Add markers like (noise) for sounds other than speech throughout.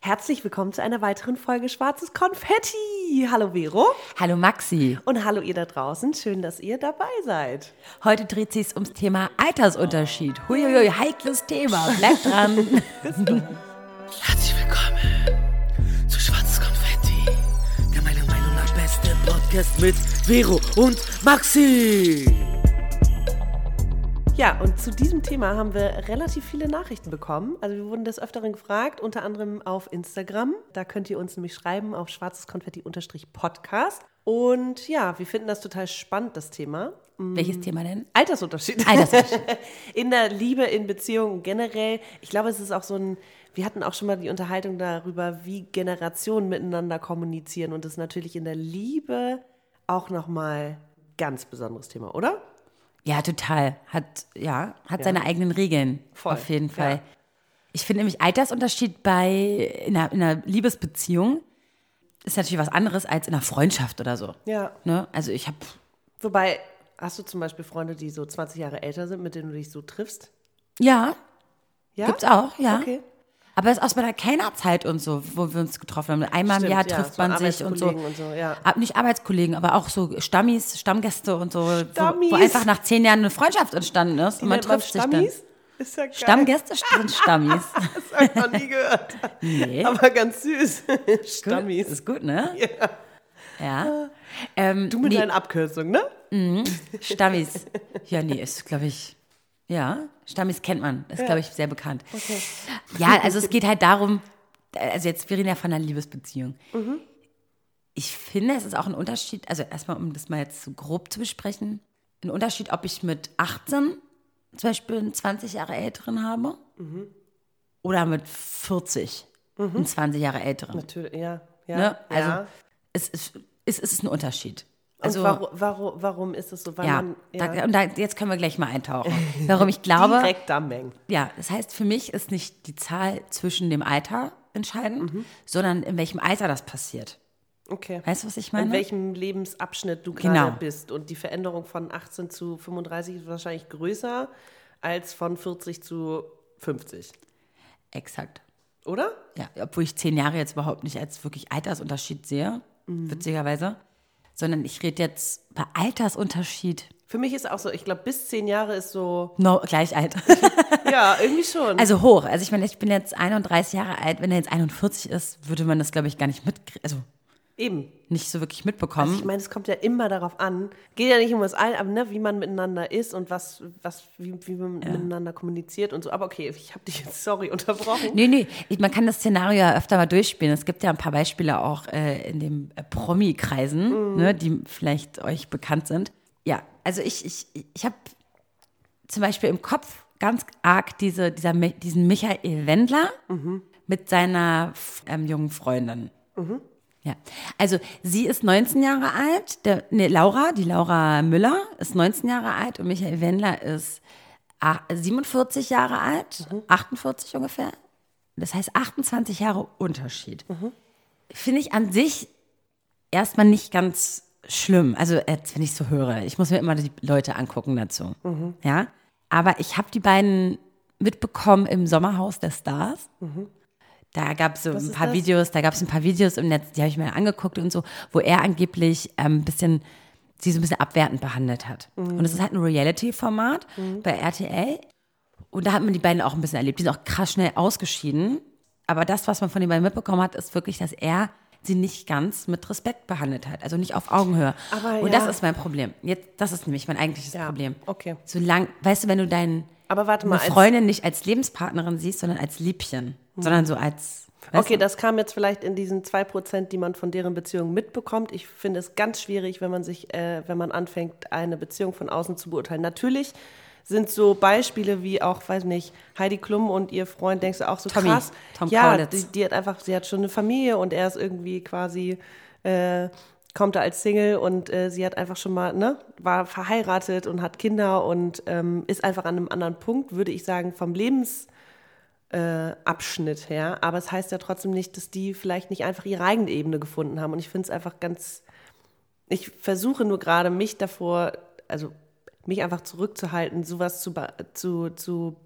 Herzlich willkommen zu einer weiteren Folge Schwarzes Konfetti. Hallo Vero. Hallo Maxi. Und hallo ihr da draußen. Schön, dass ihr dabei seid. Heute dreht sich ums Thema Altersunterschied. Huiuiui, heikles Thema. Bleibt dran. (laughs) Herzlich willkommen zu Schwarzes Konfetti, der meiner Meinung nach beste Podcast mit Vero und Maxi. Ja, und zu diesem Thema haben wir relativ viele Nachrichten bekommen. Also wir wurden des Öfteren gefragt, unter anderem auf Instagram. Da könnt ihr uns nämlich schreiben auf schwarzeskonfetti-podcast. Und ja, wir finden das total spannend, das Thema. Welches Thema denn? Altersunterschied. Altersunterschied. (laughs) in der Liebe, in Beziehungen generell. Ich glaube, es ist auch so ein, wir hatten auch schon mal die Unterhaltung darüber, wie Generationen miteinander kommunizieren. Und das ist natürlich in der Liebe auch nochmal ganz besonderes Thema, oder? Ja, total. Hat, ja, hat Ja. seine eigenen Regeln. Voll, Auf jeden Fall. ja. Ich finde nämlich Altersunterschied bei in einer, in einer Liebesbeziehung ist natürlich was anderes als in einer Freundschaft oder so. Ja. Ne? Also ich habe Wobei, hast du zum Beispiel Freunde, die so 20 Jahre älter sind, mit denen du dich so triffst? ja, Ja? gibt's auch, ja. Okay. Aber es ist aus meiner Kellnerzeit und so, wo wir uns getroffen haben. Einmal im Stimmt, Jahr ja, trifft man sich und so. Und so, ja. Ab- Nicht Arbeitskollegen, aber auch so Stammis, Stammgäste und so. Wo, Stammis. wo einfach nach zehn Jahren eine Freundschaft entstanden ist. und man nennt man trifft sich dann. Ist ja geil. Stammgäste sind Stammis. (laughs) Das hab ich noch nie gehört. nee. Aber ganz süß. Stammis. Ist gut, ne? Ja. ja. Ähm, Du mit nee, deinen Abkürzungen, ne? Stammis. Ja, nee, ist, glaube ich, ja, Stammis kennt man. Ist, glaube ich, sehr bekannt. Ja, also es geht halt darum, also jetzt, wir reden ja von einer Liebesbeziehung. Ich finde, es ist auch ein Unterschied, also erstmal, um das mal jetzt so grob zu besprechen, ein Unterschied, ob ich mit 18 zum Beispiel einen 20 Jahre älteren habe oder mit 40 einen 20 Jahre älteren. Natürlich, ja. ja, Ne? Also ja. es, ist, es ist ein Unterschied. Also, warum, warum, warum ist es so? Weil ja, man Da, und da, jetzt können wir gleich mal eintauchen. (laughs) Warum ich glaube, direkt am Mengen. ja, das heißt, für mich ist nicht die Zahl zwischen dem Alter entscheidend, sondern in welchem Alter das passiert. Okay. Weißt du, was ich meine? In welchem Lebensabschnitt du gerade Genau. bist. Und die Veränderung von 18 zu 35 ist wahrscheinlich größer als von 40 zu 50. Exakt. Oder? Ja, obwohl ich zehn Jahre jetzt überhaupt nicht als wirklich Altersunterschied sehe, witzigerweise. Sondern ich rede jetzt bei Altersunterschied Für mich ist auch so, ich glaube, bis 10 Jahre ist so, no, gleich alt. (laughs) ja, irgendwie schon. Also hoch. Also ich meine, ich bin jetzt 31 Jahre alt. Wenn er jetzt 41 ist, würde man das, glaube ich, gar nicht mit, also Eben. nicht so wirklich mitbekommen. Also ich meine, es kommt ja immer darauf an. Geht ja nicht um das Alter, aber ne, wie man miteinander ist und was, was, wie, wie man miteinander kommuniziert und so. Aber okay, ich habe dich jetzt, sorry, (laughs) unterbrochen. Nee, nee, man kann das Szenario ja öfter mal durchspielen. Es gibt ja ein paar Beispiele auch äh, in den äh, Promi-Kreisen, ne, die vielleicht euch bekannt sind. Ja, also ich, ich, ich habe zum Beispiel im Kopf ganz arg diese, dieser, diesen Michael Wendler mit seiner ähm, jungen Freundin. Ja, also sie ist 19 Jahre alt, der, nee, Laura, die Laura Müller ist 19 Jahre alt und Michael Wendler ist a- 47 Jahre alt, 48 ungefähr. Das heißt 28 Jahre Unterschied. Finde ich an sich erstmal nicht ganz schlimm. Also jetzt, wenn ich so höre, ich muss mir immer die Leute angucken dazu. Ja, aber ich habe die beiden mitbekommen im Sommerhaus der Stars. Da gab es so ein paar? Videos, da gab es ein paar Videos im Netz, die habe ich mir angeguckt und so, wo er angeblich ähm, ein bisschen, sie so ein bisschen abwertend behandelt hat. Und es ist halt ein Reality-Format bei RTL. Und da hat man die beiden auch ein bisschen erlebt. Die sind auch krass schnell ausgeschieden. Aber das, was man von den beiden mitbekommen hat, ist wirklich, dass er sie nicht ganz mit Respekt behandelt hat. Also nicht auf Augenhöhe. Aber und ja. das ist mein Problem. Jetzt, das ist nämlich mein eigentliches Ja, Problem. okay. Solange, weißt du, wenn du deinen Aber warte mal, eine als- Freundin nicht als Lebenspartnerin siehst, sondern als Liebchen, sondern so als. Okay, du? das kam jetzt vielleicht in diesen 2%, die man von deren Beziehung mitbekommt. Ich finde es ganz schwierig, wenn man sich, äh, wenn man anfängt, eine Beziehung von außen zu beurteilen. Natürlich sind so Beispiele wie auch, weiß nicht, Heidi Klum und ihr Freund, denkst du auch so Tommy, krass. Tom ja, die, die hat einfach, sie hat schon eine Familie und er ist irgendwie quasi, äh, kommt da als Single und äh, sie hat einfach schon mal, ne, war verheiratet und hat Kinder und ähm, ist einfach an einem anderen Punkt, würde ich sagen, vom Lebens äh, her. Aber es heißt ja trotzdem nicht, dass die vielleicht nicht einfach ihre eigene Ebene gefunden haben. Und ich finde es einfach ganz. Ich versuche nur gerade, mich davor, also mich einfach zurückzuhalten, sowas zu, zu, zu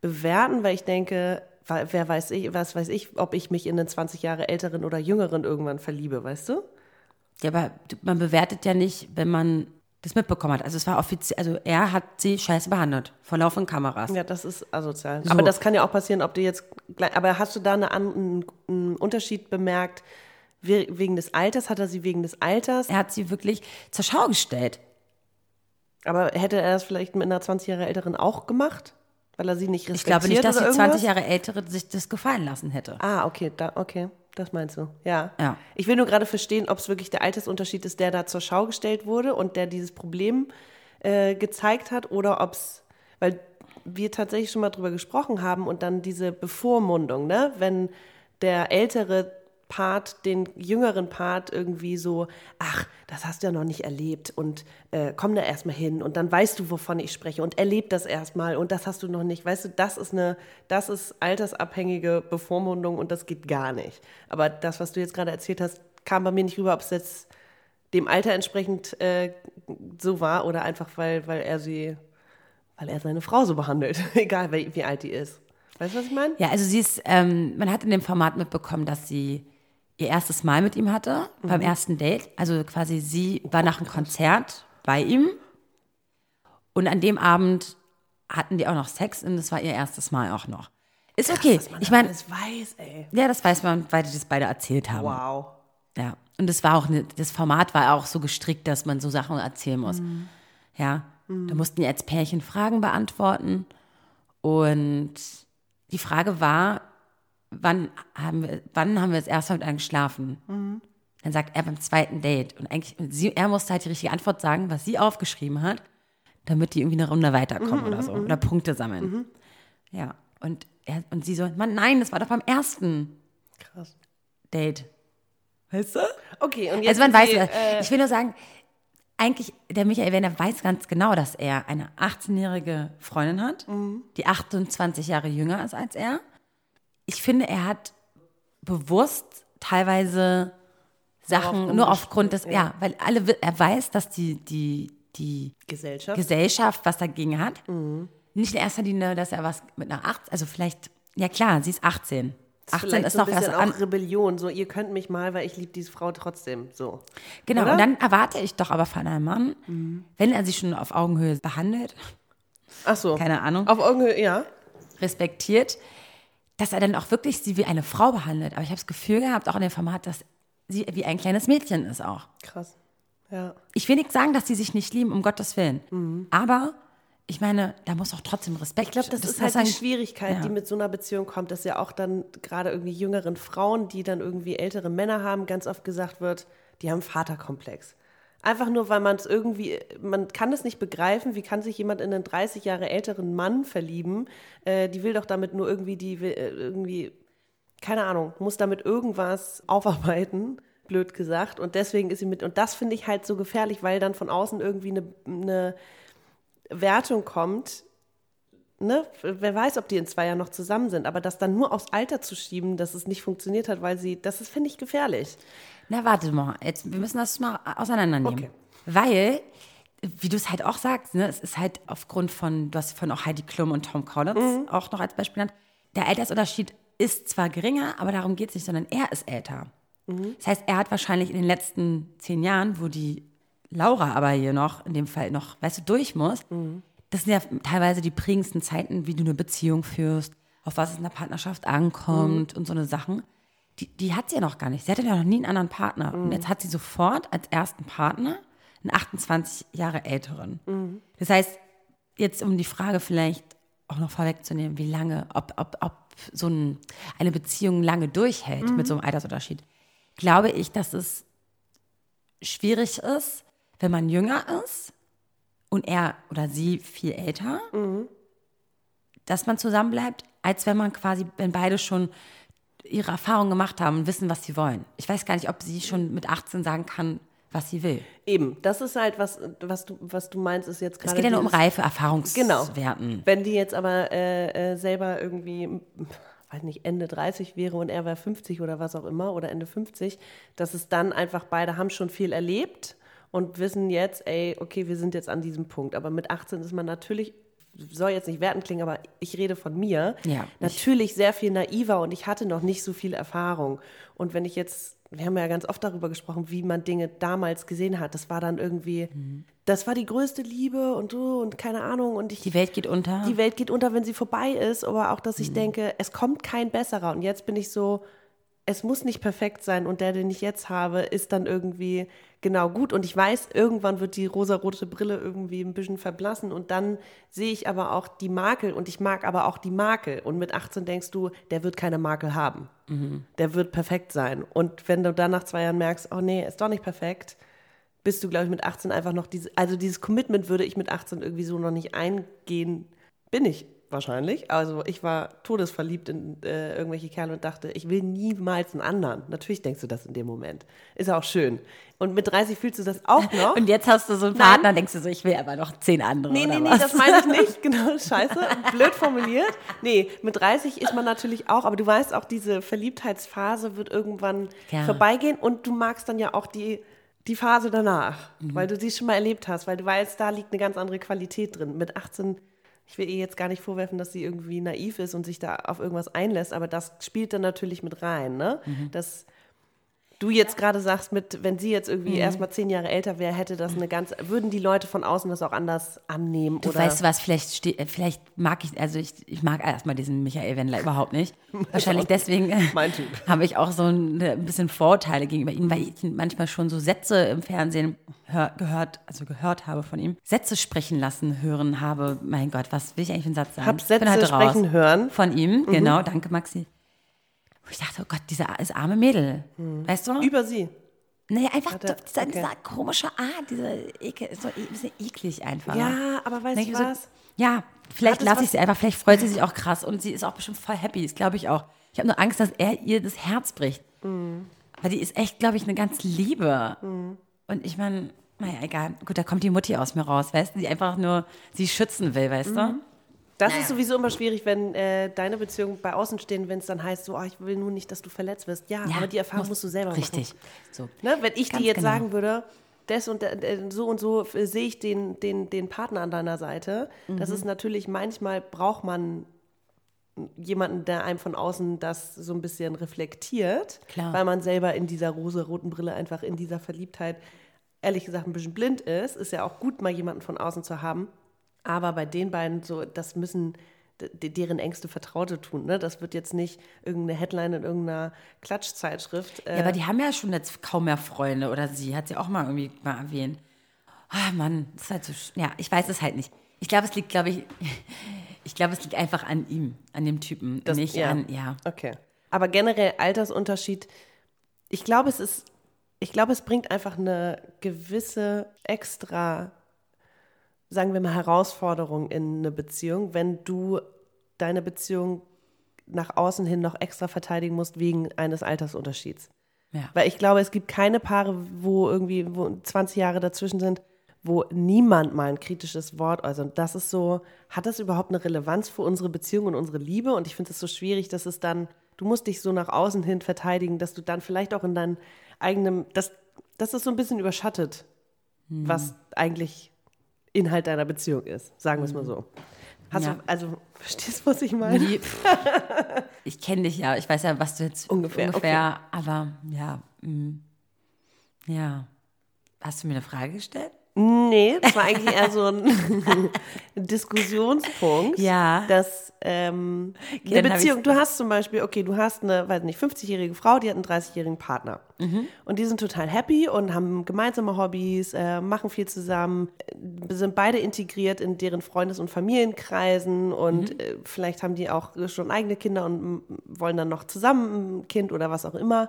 bewerten, weil ich denke, wer weiß ich, was weiß ich, ob ich mich in einen 20 Jahre älteren oder jüngeren irgendwann verliebe, weißt du? Ja, aber man bewertet ja nicht, wenn man das mitbekommen hat. Also es war offiziell, also er hat sie scheiße behandelt, vor laufenden Kameras. Ja, das ist asozial. So. Aber das kann ja auch passieren, ob du jetzt gleich, aber hast du da eine, einen, einen Unterschied bemerkt? We- Wegen des Alters? Hat er sie wegen des Alters? Er hat sie wirklich zur Schau gestellt. Aber hätte er das vielleicht mit einer 20 Jahre älteren auch gemacht? Weil er sie nicht Ich respektiert glaube nicht, dass die 20 irgendwas? Jahre ältere sich das gefallen lassen hätte. Ah, okay, da, okay, das meinst du. Ja. Ja. Ich will nur gerade verstehen, ob es wirklich der Altersunterschied ist, der da zur Schau gestellt wurde und der dieses Problem äh, gezeigt hat oder ob es, weil wir tatsächlich schon mal drüber gesprochen haben und dann diese Bevormundung, ne, wenn der ältere Part den jüngeren Part irgendwie so, ach, das hast du ja noch nicht erlebt und äh, komm da erstmal hin und dann weißt du, wovon ich spreche und erleb das erstmal und das hast du noch nicht. Weißt du, das ist eine, das ist altersabhängige Bevormundung und das geht gar nicht. Aber das, was du jetzt gerade erzählt hast, kam bei mir nicht rüber, ob es jetzt dem Alter entsprechend äh, so war oder einfach, weil, weil er sie, weil er seine Frau so behandelt, (laughs) egal wie, alt die ist. Weißt du, was ich meine? Ja, also sie ist, ähm, man hat in dem Format mitbekommen, dass sie ihr erstes Mal mit ihm hatte, beim ersten Date. Also quasi sie war nach einem Konzert bei ihm und an dem Abend hatten die auch noch Sex und das war ihr erstes Mal auch noch. Ist okay. Was man ich meine, alles weiß, ey. ja, das weiß man, weil die das beide erzählt haben. Wow. Ja, und das war auch ne, das Format war auch so gestrickt, dass man so Sachen erzählen muss. Ja, da mussten die als Pärchen Fragen beantworten und die Frage war, wann haben wir, wann haben wir das erste Mal mit einem geschlafen? Dann sagt er beim zweiten Date und eigentlich und sie, er musste halt die richtige Antwort sagen, was sie aufgeschrieben hat, damit die irgendwie eine Runde weiterkommen oder so oder Punkte sammeln. Ja, und er und sie so, Mann, nein, das war doch beim ersten Krass. Date. Weißt du? Okay, und jetzt Also man weiß, Sie, äh, ich will nur sagen, eigentlich, der Michael Werner weiß ganz genau, dass er eine 18-jährige Freundin hat, Mhm. die 28 Jahre jünger ist als er. Ich finde, er hat bewusst teilweise Sachen Darauf nur aufgrund des, ja, weil alle, er weiß, dass die, die, die Gesellschaft. Gesellschaft was dagegen hat. Mhm. Nicht in erster Linie, dass er was mit einer 18, also vielleicht, ja klar, sie ist 18. 18 Vielleicht ist so noch ein was bisschen auch Rebellion. So, ihr könnt mich mal, weil ich liebe diese Frau trotzdem. So. Genau, Oder? und dann erwarte ich doch aber von einem Mann, wenn er sie schon auf Augenhöhe behandelt, Ach so. keine Ahnung, Auf Augenhöhe, ja. respektiert, dass er dann auch wirklich sie wie eine Frau behandelt. Aber ich habe das Gefühl gehabt, auch in dem Format, dass sie wie ein kleines Mädchen ist auch. Krass. Ja. Ich will nicht sagen, dass sie sich nicht lieben, um Gottes Willen. Aber ich meine, da muss auch trotzdem Respekt. Ich glaube, das, ist halt die Schwierigkeit, ja. die mit so einer Beziehung kommt, dass ja auch dann gerade irgendwie jüngeren Frauen, die dann irgendwie ältere Männer haben, ganz oft gesagt wird, die haben Vaterkomplex. Einfach nur, weil man es irgendwie, man kann es nicht begreifen, wie kann sich jemand in einen 30 Jahre älteren Mann verlieben? Äh, die will doch damit nur irgendwie, die will äh, irgendwie, keine Ahnung, muss damit irgendwas aufarbeiten, blöd gesagt. Und deswegen ist sie mit, und das finde ich halt so gefährlich, weil dann von außen irgendwie eine, eine Wertung kommt, ne, wer weiß, ob die in zwei Jahren noch zusammen sind, aber das dann nur aufs Alter zu schieben, dass es nicht funktioniert hat, weil sie, das finde ich, gefährlich. Na, warte mal. Jetzt, wir müssen das mal auseinandernehmen. Okay. Weil, wie du es halt auch sagst, ne, es ist halt aufgrund von, du hast vorhin auch Heidi Klum und Tom Collins Mhm. auch noch als Beispiel genannt. Der Altersunterschied ist zwar geringer, aber darum geht es nicht, sondern er ist älter. Mhm. Das heißt, er hat wahrscheinlich in den letzten zehn Jahren, wo die Laura aber hier noch, in dem Fall noch, weißt du, durch muss, Mhm. das sind ja teilweise die prägendsten Zeiten, wie du eine Beziehung führst, auf was es in der Partnerschaft ankommt und so eine Sachen. Die, die hat sie ja noch gar nicht. Sie hatte ja noch nie einen anderen Partner. Und jetzt hat sie sofort als ersten Partner einen 28 Jahre älteren. Das heißt, jetzt um die Frage vielleicht auch noch vorwegzunehmen, wie lange, ob, ob, ob so ein, eine Beziehung lange durchhält mit so einem Altersunterschied, glaube ich, dass es schwierig ist, wenn man jünger ist und er oder sie viel älter, dass man zusammenbleibt, als wenn man quasi, wenn beide schon ihre Erfahrungen gemacht haben und wissen, was sie wollen. Ich weiß gar nicht, ob sie schon mit 18 sagen kann, was sie will. Eben, das ist halt was, was du, was du meinst, ist jetzt Es gerade. geht ja nur um reife Genau. Erfahrungswerten. Wenn die jetzt aber äh, äh, selber irgendwie, weiß nicht, Ende 30 wäre und er wäre 50 oder was auch immer oder Ende 50, dass es dann einfach beide haben schon viel erlebt und wissen jetzt, ey, okay, wir sind jetzt an diesem Punkt. Aber mit 18 ist man natürlich soll jetzt nicht werten klingen, aber ich rede von mir, Ja, ich- natürlich sehr viel naiver und ich hatte noch nicht so viel Erfahrung. Und wenn ich jetzt, wir haben ja ganz oft darüber gesprochen, wie man Dinge damals gesehen hat, das war dann irgendwie, Mhm. das war die größte Liebe und so und keine Ahnung und ich Die Welt geht unter. die Welt geht unter, wenn sie vorbei ist, aber auch, dass ich Mhm. denke, es kommt kein besserer. Und jetzt bin ich so, es muss nicht perfekt sein und der, den ich jetzt habe, ist dann irgendwie genau gut. Und ich weiß, irgendwann wird die rosarote Brille irgendwie ein bisschen verblassen und dann sehe ich aber auch die Makel und ich mag aber auch die Makel. Und mit 18 denkst du, der wird keine Makel haben. Der wird perfekt sein. Und wenn du dann nach zwei Jahren merkst, oh nee, ist doch nicht perfekt, bist du, glaube ich, mit 18 einfach noch diese, also dieses Commitment würde ich mit 18 irgendwie so noch nicht eingehen. Bin ich wahrscheinlich. Also ich war todesverliebt in äh, irgendwelche Kerle und dachte, ich will niemals einen anderen. Natürlich denkst du das in dem Moment. Ist auch schön. Und mit 30 fühlst du das auch (laughs) noch. Und jetzt hast du so einen Nein. Partner, denkst du so, ich will aber noch zehn andere. Nee, nee, nee, was? das meine ich (laughs) nicht. Genau, scheiße. Blöd formuliert. Nee, mit 30 ist man natürlich auch, aber du weißt auch, diese Verliebtheitsphase wird irgendwann Ja. vorbeigehen und du magst dann ja auch die, die Phase danach, Mhm. weil du sie schon mal erlebt hast, weil du weißt, da liegt eine ganz andere Qualität drin. Mit 18, ich will ihr jetzt gar nicht vorwerfen, dass sie irgendwie naiv ist und sich da auf irgendwas einlässt, aber das spielt dann natürlich mit rein, ne? Mhm. Das du jetzt gerade sagst, mit, wenn sie jetzt Mhm. irgendwie erst mal zehn Jahre älter wäre, hätte das eine ganz, würden die Leute von außen das auch anders annehmen? Du oder? weißt du was, vielleicht, äh, vielleicht mag ich, also ich, ich mag erstmal diesen Michael Wendler überhaupt nicht. (laughs) Wahrscheinlich deswegen (laughs) (laughs) habe ich auch so ein, ein bisschen Vorurteile gegenüber ihm, weil ich manchmal schon so Sätze im Fernsehen hör, gehört, also gehört habe von ihm, Sätze sprechen lassen, hören habe. Mein Gott, was will ich eigentlich für einen Satz sagen? Hab Ich bin Sätze raus. sprechen hören. Von ihm, genau, danke Maxi. Ich dachte, oh Gott, dieser das arme Mädel. Weißt du? Über sie. Nee, einfach er- dieser, okay. dieser komische Art, dieser Ekel, ist so ein bisschen eklig einfach. Ja, aber weißt du ich so, was? ja, vielleicht lasse was- ich sie einfach, vielleicht freut sie sich auch krass und sie ist auch bestimmt voll happy, das glaube ich auch. Ich habe nur Angst, dass er ihr das Herz bricht. Mhm. Weil die ist echt, glaube ich, eine ganz Liebe. Und ich meine, naja, egal. Gut, da kommt die Mutti aus mir raus, weißt du, die einfach nur sie schützen will, weißt Mhm. du? Das ist sowieso immer schwierig, wenn äh, deine Beziehungen bei außen stehen, wenn es dann heißt, so, oh, ich will nur nicht, dass du verletzt wirst. Ja, aber die Erfahrung muss- musst du selber Richtig. machen. So. Ne? Wenn ich Ganz dir jetzt genau. sagen würde, das und äh, so und so äh, sehe ich den, den, den Partner an deiner Seite, das Mhm. ist natürlich, manchmal braucht man jemanden, der einem von außen das so ein bisschen reflektiert, Klar. weil man selber in dieser rosa-roten Brille einfach in dieser Verliebtheit ehrlich gesagt ein bisschen blind ist. Ist ja auch gut, mal jemanden von außen zu haben. Aber bei den beiden so, das müssen deren engste Vertraute tun. Ne? Das wird jetzt nicht irgendeine Headline in irgendeiner Klatschzeitschrift. Äh, Ja, aber die haben ja schon jetzt kaum mehr Freunde oder sie hat sie auch mal irgendwie mal erwähnt. Ah, Mann, das ist halt so. sch- Ja, ich weiß es halt nicht. Ich glaube, es liegt, glaube ich, (laughs) ich glaube, es liegt einfach an ihm, an dem Typen, Das- nicht ja. an, ja. Okay. Aber generell Altersunterschied, ich glaube, es ist, ich glaube, es bringt einfach eine gewisse extra, sagen wir mal, Herausforderung in eine Beziehung, wenn du deine Beziehung nach außen hin noch extra verteidigen musst wegen eines Altersunterschieds. Ja. Weil ich glaube, es gibt keine Paare, wo irgendwie wo 20 Jahre dazwischen sind, wo niemand mal ein kritisches Wort äußert. Und das ist so, hat das überhaupt eine Relevanz für unsere Beziehung und unsere Liebe? Und ich finde es so schwierig, dass es dann, du musst dich so nach außen hin verteidigen, dass du dann vielleicht auch in deinem eigenen, das, das ist so ein bisschen überschattet, was eigentlich Inhalt deiner Beziehung ist, sagen wir es mal so. Hast Ja. du, also, verstehst du, was ich meine? Die, (laughs) ich kenne dich ja, ich weiß ja, was du jetzt Ungefähr, ungefähr aber ja, mm, ja. Hast du mir eine Frage gestellt? Nee, das war eigentlich eher so ein (laughs) Diskussionspunkt. Ja. Dass ähm, eine Beziehung, du hast zum Beispiel, okay, du hast eine, weiß nicht, 50-jährige Frau, die hat einen 30-jährigen Partner. Mhm. Und die sind total happy und haben gemeinsame Hobbys, äh, machen viel zusammen, äh, sind beide integriert in deren Freundes- und Familienkreisen und Mhm. äh, vielleicht haben die auch schon eigene Kinder und wollen dann noch zusammen ein Kind oder was auch immer.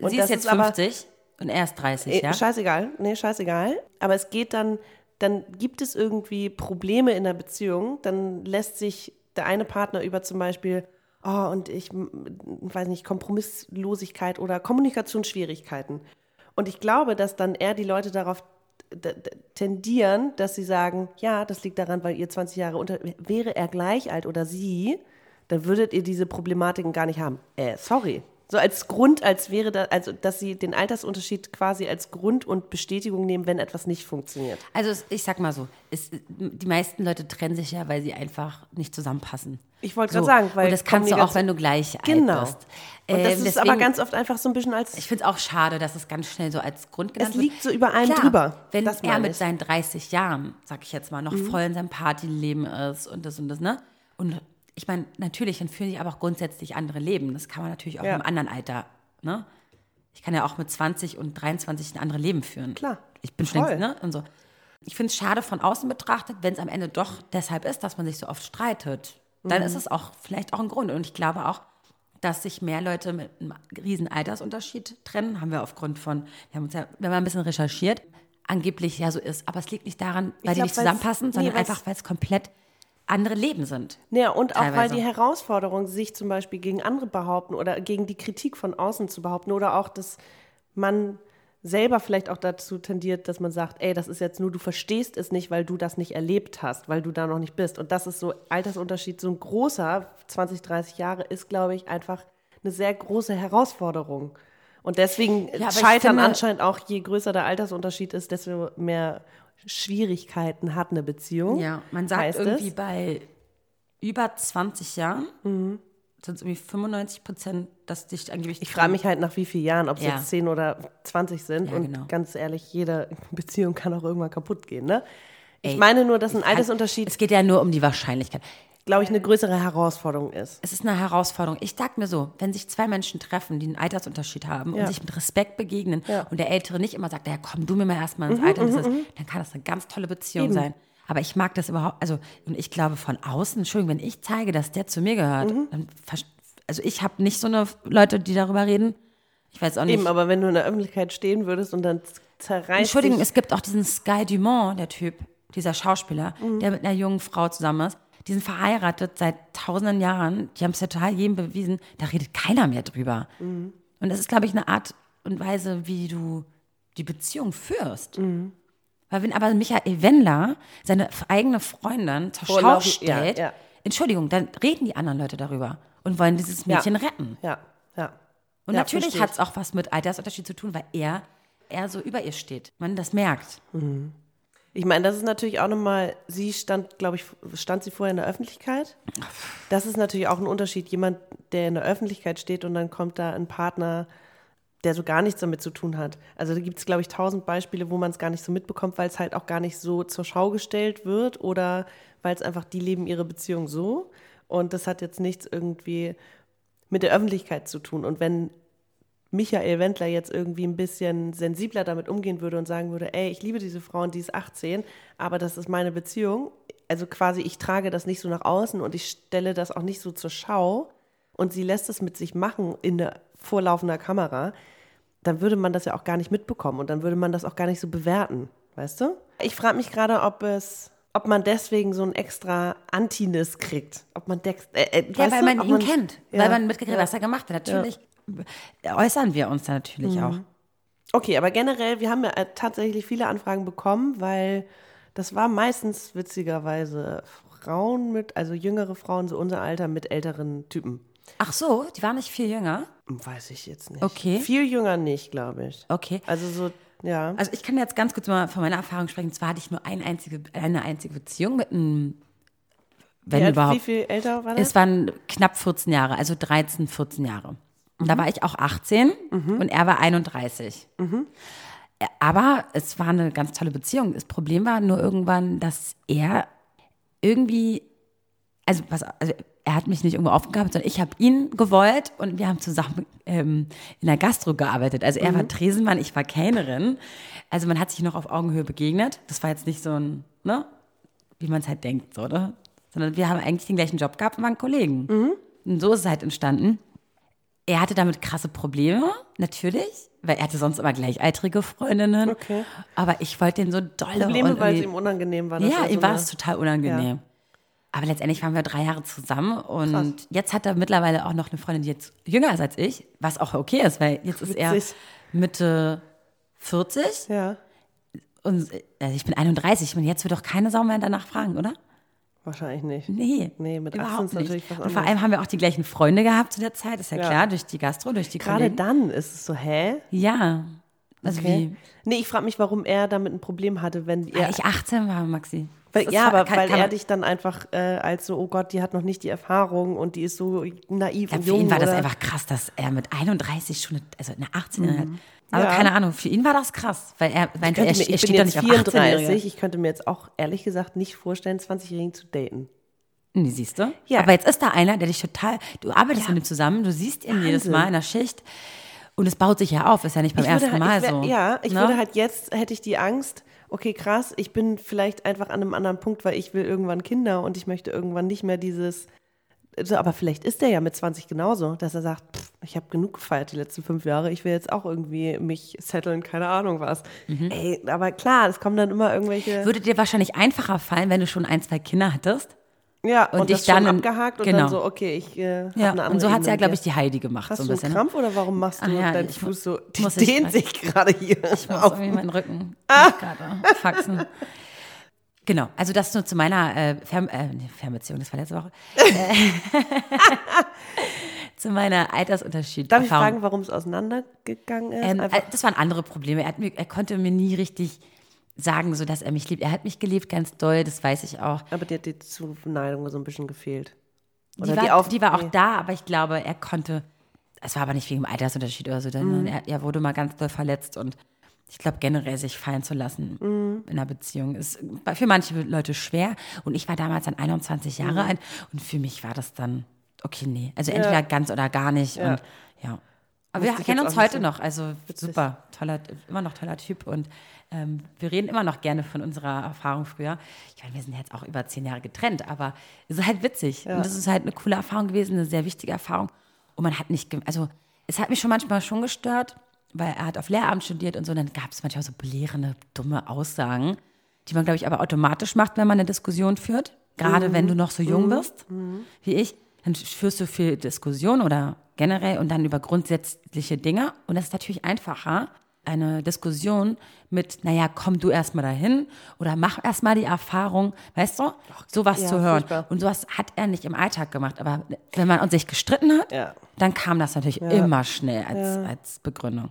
Und Sie ist jetzt aber- 50 und er ist 30, Eh, ja? Scheißegal, nee, scheißegal. Aber es geht dann, dann gibt es irgendwie Probleme in der Beziehung, dann lässt sich der eine Partner über zum Beispiel, oh, und ich weiß nicht, Kompromisslosigkeit oder Kommunikationsschwierigkeiten. Und ich glaube, dass dann eher die Leute darauf tendieren, dass sie sagen, ja, das liegt daran, weil ihr 20 Jahre unter, wäre er gleich alt oder sie, dann würdet ihr diese Problematiken gar nicht haben. Äh, sorry. So als Grund, als wäre da, also dass sie den Altersunterschied quasi als Grund und Bestätigung nehmen, wenn etwas nicht funktioniert. Also es- ich sag mal so, es, die meisten Leute trennen sich ja, weil sie einfach nicht zusammenpassen. Ich wollte So. gerade sagen, weil Und das kannst du auch, wenn du gleich Genau. alt bist. Und das Ähm, ist aber deswegen- ganz oft einfach so ein bisschen als Ich finde es auch schade, dass es ganz schnell so als Grund genannt Es wird. liegt so über allem Klar, drüber. Wenn Das er mit. Mhm. seinen 30 Jahren, sag ich jetzt mal, noch voll in seinem Partyleben ist und das und das, ne? Und ich meine, natürlich, dann führen sich aber auch grundsätzlich andere Leben. Das kann man natürlich auch Ja. im anderen Alter, ne? Ich kann ja auch mit 20 und 23 ein anderes Leben führen. Klar. Ich bin schnell, ne? Und so. Ich finde es schade von außen betrachtet, wenn es am Ende doch deshalb ist, dass man sich so oft streitet. Dann Mhm. ist es auch vielleicht auch ein Grund. Und ich glaube auch, dass sich mehr Leute mit einem riesen Altersunterschied trennen, haben wir aufgrund von, wir haben uns ja, wenn man ein bisschen recherchiert, angeblich ja so ist. Aber es liegt nicht daran, weil die glaub, nicht weil's- zusammenpassen, sondern nee, einfach, weil es komplett andere Leben sind. Ja, und auch weil Teilweise. die Herausforderung, sich zum Beispiel gegen andere behaupten oder gegen die Kritik von außen zu behaupten oder auch, dass man selber vielleicht auch dazu tendiert, dass man sagt, ey, das ist jetzt nur, du verstehst es nicht, weil du das nicht erlebt hast, weil du da noch nicht bist. Und das ist so Altersunterschied, so ein großer, 20, 30 Jahre, ist, glaube ich, einfach eine sehr große Herausforderung. Und deswegen ich scheitern finde- anscheinend auch, je größer der Altersunterschied ist, desto mehr Schwierigkeiten hat eine Beziehung. Ja, man sagt heißt irgendwie es. bei über 20 Jahren Mhm. sind es irgendwie 95 Prozent, dass dich angeblich. Ich frage mich halt nach wie vielen Jahren, ob es Ja. jetzt 10 oder 20 sind. Ja, und genau. ganz ehrlich, jede Beziehung kann auch irgendwann kaputt gehen. Ne? Ich meine nur, dass ein Altersunterschied, Es geht ja nur um die Wahrscheinlichkeit. Glaube ich, eine größere Herausforderung ist. Es ist eine Herausforderung. Ich sag mir so, wenn sich zwei Menschen treffen, die einen Altersunterschied haben und Ja. sich mit Respekt begegnen Ja. Mhm, und der Ältere nicht immer sagt, ja komm du mir mal erstmal ins Alter, das ist, dann kann das eine ganz tolle Beziehung sein. Aber ich mag das überhaupt, also und ich glaube von außen, Entschuldigung, wenn ich zeige, dass der zu mir gehört, Mhm. dann, also ich habe nicht so eine Leute, die darüber reden. Ich weiß auch nicht. Eben, aber wenn du in der Öffentlichkeit stehen würdest und dann zerreißt Entschuldigung, es gibt auch diesen Sky Dumont, der Typ, dieser Schauspieler, Mhm. der mit einer jungen Frau zusammen ist. Die sind verheiratet seit tausenden Jahren. Die haben es ja total jedem bewiesen. Da redet keiner mehr drüber. Mhm. Und das ist, glaube ich, eine Art und Weise, wie du die Beziehung führst. Mhm. Weil wenn aber Michael Wendler seine eigene Freundin zur Schau stellt, ja, ja. Entschuldigung, dann reden die anderen Leute darüber und wollen dieses Mädchen retten. ja, ja. Und Ja, natürlich hat es auch was mit Altersunterschied zu tun, weil er, er so über ihr steht. Man das merkt. Ich meine, das ist natürlich auch nochmal, sie stand, glaube ich, stand sie vorher in der Öffentlichkeit? Das ist natürlich auch ein Unterschied. Jemand, der in der Öffentlichkeit steht und dann kommt da ein Partner, der so gar nichts damit zu tun hat. Also da gibt es, glaube ich, tausend Beispiele, wo man es gar nicht so mitbekommt, weil es halt auch gar nicht so zur Schau gestellt wird oder weil es einfach, die leben ihre Beziehung so. Und das hat jetzt nichts irgendwie mit der Öffentlichkeit zu tun. Und wenn Michael Wendler jetzt irgendwie ein bisschen sensibler damit umgehen würde und sagen würde, ey, ich liebe diese Frau und die ist 18, aber das ist meine Beziehung. Also quasi, ich trage das nicht so nach außen und ich stelle das auch nicht so zur Schau und sie lässt es mit sich machen in der vorlaufender Kamera, dann würde man das ja auch gar nicht mitbekommen und dann würde man das auch gar nicht so bewerten, weißt du? Ich frage mich gerade, ob es, ob man deswegen so ein extra Antines kriegt. Ob man dex, äh, äh, Ja, weil du? man Ob ihn kennt, Ja. weil man mitgekriegt hat, was er gemacht hat. Natürlich äußern wir uns da natürlich Mhm. auch. Okay, aber generell, wir haben ja äh, tatsächlich viele Anfragen bekommen, weil das war meistens witzigerweise Frauen mit, also jüngere Frauen, so unser Alter, mit älteren Typen. Ach so, die waren nicht viel jünger. Weiß ich jetzt nicht. Okay. Viel jünger nicht, glaube ich. Okay. Also so, ja. Also ich kann jetzt ganz kurz mal von meiner Erfahrung sprechen. Zwar hatte ich nur eine einzige, eine einzige Beziehung mit einem, wenn alt- überhaupt. wie viel älter war das? Es waren knapp 14 Jahre, also 13, 14 Jahre. Und Mhm. da war ich auch 18 und er war 31. Mhm. Aber es war eine ganz tolle Beziehung. Das Problem war nur irgendwann, dass er irgendwie, also, was, also er hat mich nicht irgendwo aufgegabt, sondern ich habe ihn gewollt und wir haben zusammen ähm, in der Gastro gearbeitet. Also er Mhm. war Tresenmann, ich war Kellnerin. Also man hat sich noch auf Augenhöhe begegnet. Das war jetzt nicht so ein, ne, wie man es halt denkt, so, ne? Sondern wir haben eigentlich den gleichen Job gehabt und waren Kollegen. Mhm. Und so ist es halt entstanden. Er hatte damit krasse Probleme, natürlich, weil er hatte sonst immer gleichaltrige Freundinnen. Okay. Aber ich wollte den so dolle. Probleme, und weil es ihm unangenehm war. ja, ihm so war es total unangenehm. Aber letztendlich waren wir drei Jahre zusammen und Krass. jetzt hat er mittlerweile auch noch eine Freundin, die jetzt jünger ist als ich, was auch okay ist, weil jetzt ist er. Mitte 40 Ja, und also ich bin 31. Ich meine, jetzt wird doch keine Sau mehr danach fragen, oder? Wahrscheinlich nicht. Nee. Nee, mit 18 überhaupt ist natürlich nicht. was Und vor anderes. allem haben wir auch die gleichen Freunde gehabt zu der Zeit, ist ja, Ja. klar, durch die Gastro, durch die Gerade Kollegen. dann ist es so, hä? Ja. Also Okay. wie Nee, ich frage mich, warum er damit ein Problem hatte, wenn ja. er. ich 18 war, Maxi. weil, ja, aber kann- weil kann er dich dann einfach äh, als so, oh Gott, die hat noch nicht die Erfahrung und die ist so naiv glaub, und für jung. ihn war das einfach krass, dass er mit 31 schon, eine- also eine 18 hat. Aber Ja. keine Ahnung, für ihn war das krass, weil er meinte, er, mir, er ich steht jetzt nicht auf 18 34, ich könnte mir jetzt auch ehrlich gesagt nicht vorstellen, 20-Jährigen zu daten. Nee, siehst du? Ja. Aber jetzt ist da einer, der dich total, du arbeitest mit ihm zusammen, du siehst ihn jedes Wahnsinn. Mal in der Schicht und es baut sich ja auf, ist ja nicht beim ersten halt, Mal wär, so. Ja, ich ne? würde halt jetzt, hätte ich die Angst, okay, krass, ich bin vielleicht einfach an einem anderen Punkt, weil ich will irgendwann Kinder und ich möchte irgendwann nicht mehr dieses, so, aber vielleicht ist der ja mit 20 genauso, dass er sagt, pff, ich habe genug gefeiert die letzten fünf Jahre, ich will jetzt auch irgendwie mich setteln, keine Ahnung was. Mhm. Ey, aber klar, es kommen dann immer irgendwelche, Würde dir wahrscheinlich einfacher fallen, wenn du schon ein, zwei Kinder hattest. ja, und und, schon dann abgehakt und genau. dann so, okay, ich äh, Ja, eine andere und so hat es ja, glaube ich, die Heidi gemacht. Hast so ein du einen bisschen. ne? Krampf oder warum machst du Ach ja, deinen ich Fuß so, die ich- dehnt sich gerade hier Ich muss auf. irgendwie meinen Rücken Ah. gerade faxen. Genau, also das nur zu meiner äh, Fern äh, Fernbeziehung, das war letzte Woche. (laughs) (laughs) Zu meiner Altersunterschied. Darf ich fragen, warum es auseinandergegangen ist? Ähm, äh, das waren andere Probleme. Er, mir, er konnte mir nie richtig sagen, so dass er mich liebt. Er hat mich geliebt, ganz doll, das weiß ich auch. Aber dir hat die Zuneigung so ein bisschen gefehlt. Die Oder war, die die war auch nee. da, aber ich glaube, er konnte, es war aber nicht wegen dem Altersunterschied oder so, sondern Mhm. er, er wurde mal ganz doll verletzt und ich glaube generell sich fallen zu lassen Mhm. in einer Beziehung ist für manche Leute schwer und ich war damals dann 21 Jahre Mhm. alt und für mich war das dann, okay, nee, also entweder ganz oder gar nicht Ja. und ja. Aber wir Wusste ich kennen uns heute so. noch, also super, toller, immer noch toller Typ und ähm, wir reden immer noch gerne von unserer Erfahrung früher. Ich meine, wir sind jetzt auch über zehn Jahre getrennt, aber es ist halt witzig und das ist halt eine coole Erfahrung gewesen, eine sehr wichtige Erfahrung und man hat nicht, also es hat mich schon manchmal schon gestört, weil er hat auf Lehramt studiert und so, und dann gab es manchmal so belehrende, dumme Aussagen, die man, glaube ich, aber automatisch macht, wenn man eine Diskussion führt, gerade wenn du noch so jung bist, wie ich, dann führst du viel Diskussion oder generell und dann über grundsätzliche Dinge. Und das ist natürlich einfacher, eine Diskussion mit, naja, komm du erstmal dahin oder mach erstmal die Erfahrung, weißt du, sowas ja, zu hören. furchtbar. Und sowas hat er nicht im Alltag gemacht. Aber wenn man sich gestritten hat, Ja. dann kam das natürlich immer schnell als, als Begründung.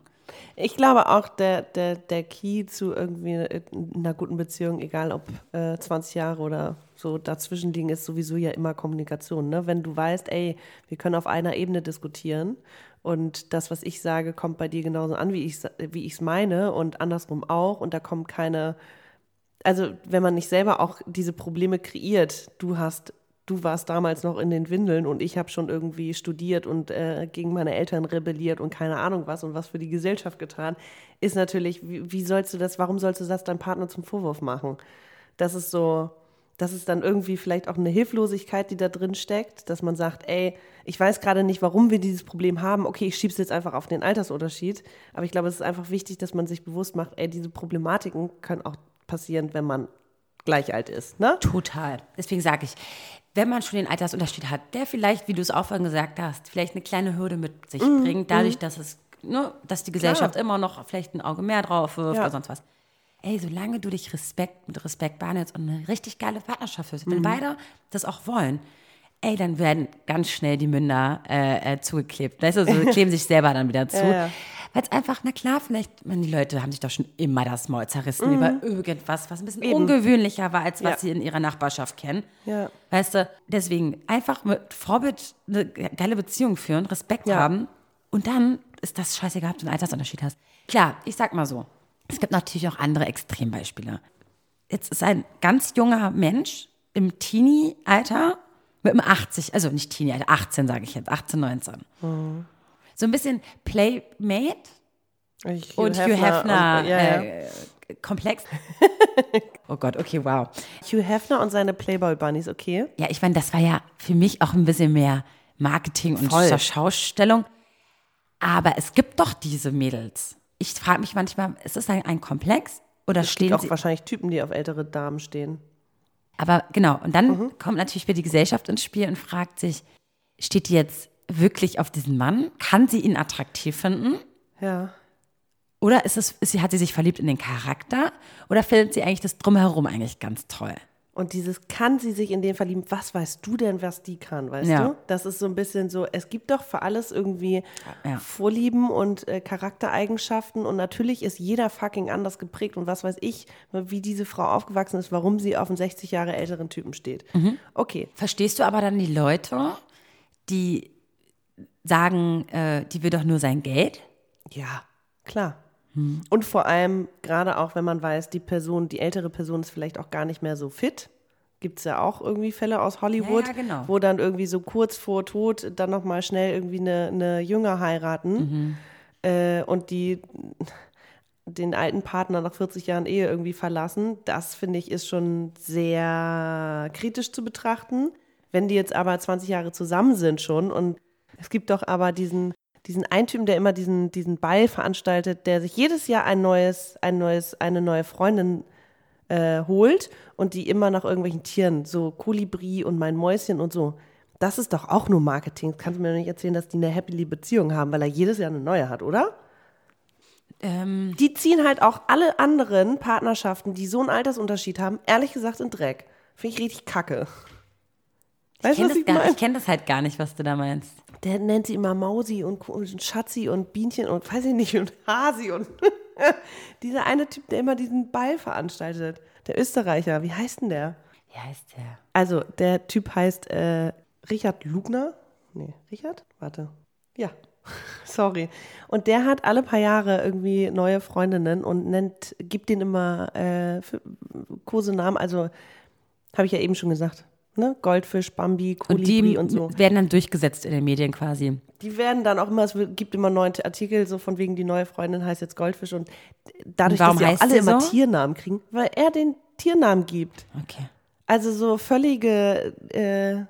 Ich glaube auch, der, der, der Key zu irgendwie einer guten Beziehung, egal ob äh, 20 Jahre oder so dazwischen liegen, ist sowieso ja immer Kommunikation. Ne? Wenn du weißt, ey, wir können auf einer Ebene diskutieren und das, was ich sage, kommt bei dir genauso an, wie ich es meine und andersrum auch und da kommt keine, also wenn man nicht selber auch diese Probleme kreiert, du hast, du warst damals noch in den Windeln und ich habe schon irgendwie studiert und äh, gegen meine Eltern rebelliert und keine Ahnung was und was für die Gesellschaft getan, ist natürlich, wie, wie sollst du das, warum sollst du das deinem Partner zum Vorwurf machen? Das ist so, das ist dann irgendwie vielleicht auch eine Hilflosigkeit, die da drin steckt, dass man sagt, ey, ich weiß gerade nicht, warum wir dieses Problem haben. Okay, ich schieb's jetzt einfach auf den Altersunterschied. Aber ich glaube, es ist einfach wichtig, dass man sich bewusst macht, ey, diese Problematiken können auch passieren, wenn man gleich alt ist, ne? Total. Deswegen sage ich, wenn man schon den Altersunterschied hat, der vielleicht, wie du es auch vorhin gesagt hast, vielleicht eine kleine Hürde mit sich Mhm, bringt, dadurch, dass es, ne, dass die Gesellschaft immer noch vielleicht ein Auge mehr drauf wirft Ja. oder sonst was. Ey, solange du dich Respekt mit Respekt behandelst und eine richtig geile Partnerschaft führst, Mhm. wenn beide das auch wollen, ey, dann werden ganz schnell die Münder äh, äh, zugeklebt. Weißt du, so (laughs) kleben sich selber dann wieder zu. Ja, ja. Weil es einfach, na klar, vielleicht, man, die Leute haben sich doch schon immer das Maul zerrissen über irgendwas, was ein bisschen ungewöhnlicher war, als was Mhm. Ja. sie in ihrer Nachbarschaft kennen. Weißt du, deswegen einfach mit Vorbild eine geile Beziehung führen, Respekt haben und dann ist das scheißegal, ob du einen Altersunterschied hast. Klar, ich sag mal so, es gibt natürlich auch andere Extrembeispiele. Jetzt ist ein ganz junger Mensch im Teenie-Alter mit einem 80, also nicht Teenie-Alter, 18 sage ich jetzt, 18, 19. Mhm. So ein bisschen Playmate Ich, und Hugh Hefner, und, ja, ja. Äh, Komplex. (laughs) oh Gott, okay, wow. Hugh Hefner und seine Playboy Bunnies, okay? Ja, ich meine, das war ja für mich auch ein bisschen mehr Marketing und Voll. Schaustellung. Aber es gibt doch diese Mädels. Ich frage mich manchmal, ist das ein, ein Komplex oder stehen Auch sie? wahrscheinlich Typen, die auf ältere Damen stehen. Aber genau, und dann Mhm. kommt natürlich wieder die Gesellschaft ins Spiel und fragt sich, steht die jetzt wirklich auf diesen Mann? Kann sie ihn attraktiv finden? Ja. Oder ist es, ist sie, hat sie sich verliebt in den Charakter? Oder findet sie eigentlich das Drumherum eigentlich ganz toll? Und dieses kann sie sich in den verlieben, was weißt du denn, was die kann, weißt Ja. du? Das ist so ein bisschen so, es gibt doch für alles irgendwie Ja. Vorlieben und äh, Charaktereigenschaften und natürlich ist jeder fucking anders geprägt und was weiß ich, wie diese Frau aufgewachsen ist, warum sie auf einen 60 Jahre älteren Typen steht. Mhm. Okay, Verstehst du aber dann die Leute, die sagen, äh, die will doch nur sein Geld? ja, klar. Und vor allem, gerade auch wenn man weiß, die Person, die ältere Person ist vielleicht auch gar nicht mehr so fit. Gibt es ja auch irgendwie Fälle aus Hollywood, Ja, ja, genau. wo dann irgendwie so kurz vor Tod dann nochmal schnell irgendwie eine, eine Jünger heiraten äh, und die (laughs) den alten Partner nach 40 Jahren Ehe irgendwie verlassen. Das finde ich ist schon sehr kritisch zu betrachten. Wenn die jetzt aber 20 Jahre zusammen sind schon und es gibt doch aber diesen, diesen einen Typen, der immer diesen, diesen Ball veranstaltet, der sich jedes Jahr ein neues, ein neues, eine neue Freundin äh, holt und die immer nach irgendwelchen Tieren, so Kolibri und mein Mäuschen und so. Das ist doch auch nur Marketing. Das kannst du mir doch nicht erzählen, dass die eine happy Beziehung haben, weil er jedes Jahr eine neue hat, oder? Ähm, Die ziehen halt auch alle anderen Partnerschaften, die so einen Altersunterschied haben, ehrlich gesagt in Dreck. Finde ich richtig kacke. ich Weißt du, kenne das, ich gar- ich kenn das halt gar nicht, was du da meinst. Der nennt sie immer Mausi und, Schatzi und Bienchen und weiß ich nicht und Hasi und (laughs) dieser eine Typ, der immer diesen Ball veranstaltet. Der Österreicher, wie heißt denn der? Wie heißt der? Also, der Typ heißt äh, Richard Lugner. Nee, Richard? Warte. Ja. (laughs) Sorry. Und der hat alle paar Jahre irgendwie neue Freundinnen und nennt, gibt denen immer äh, Kosenamen. Also, habe ich ja eben schon gesagt. Ne? Goldfisch, Bambi, Und Kolibri die und, so. werden dann durchgesetzt in den Medien quasi. Die werden dann auch immer, es gibt immer neue Artikel, so von wegen, die neue Freundin heißt jetzt Goldfisch. Und dadurch, Und dass sie auch alle immer so? Tiernamen kriegen, weil er den Tiernamen gibt. Okay. Also so völlige äh,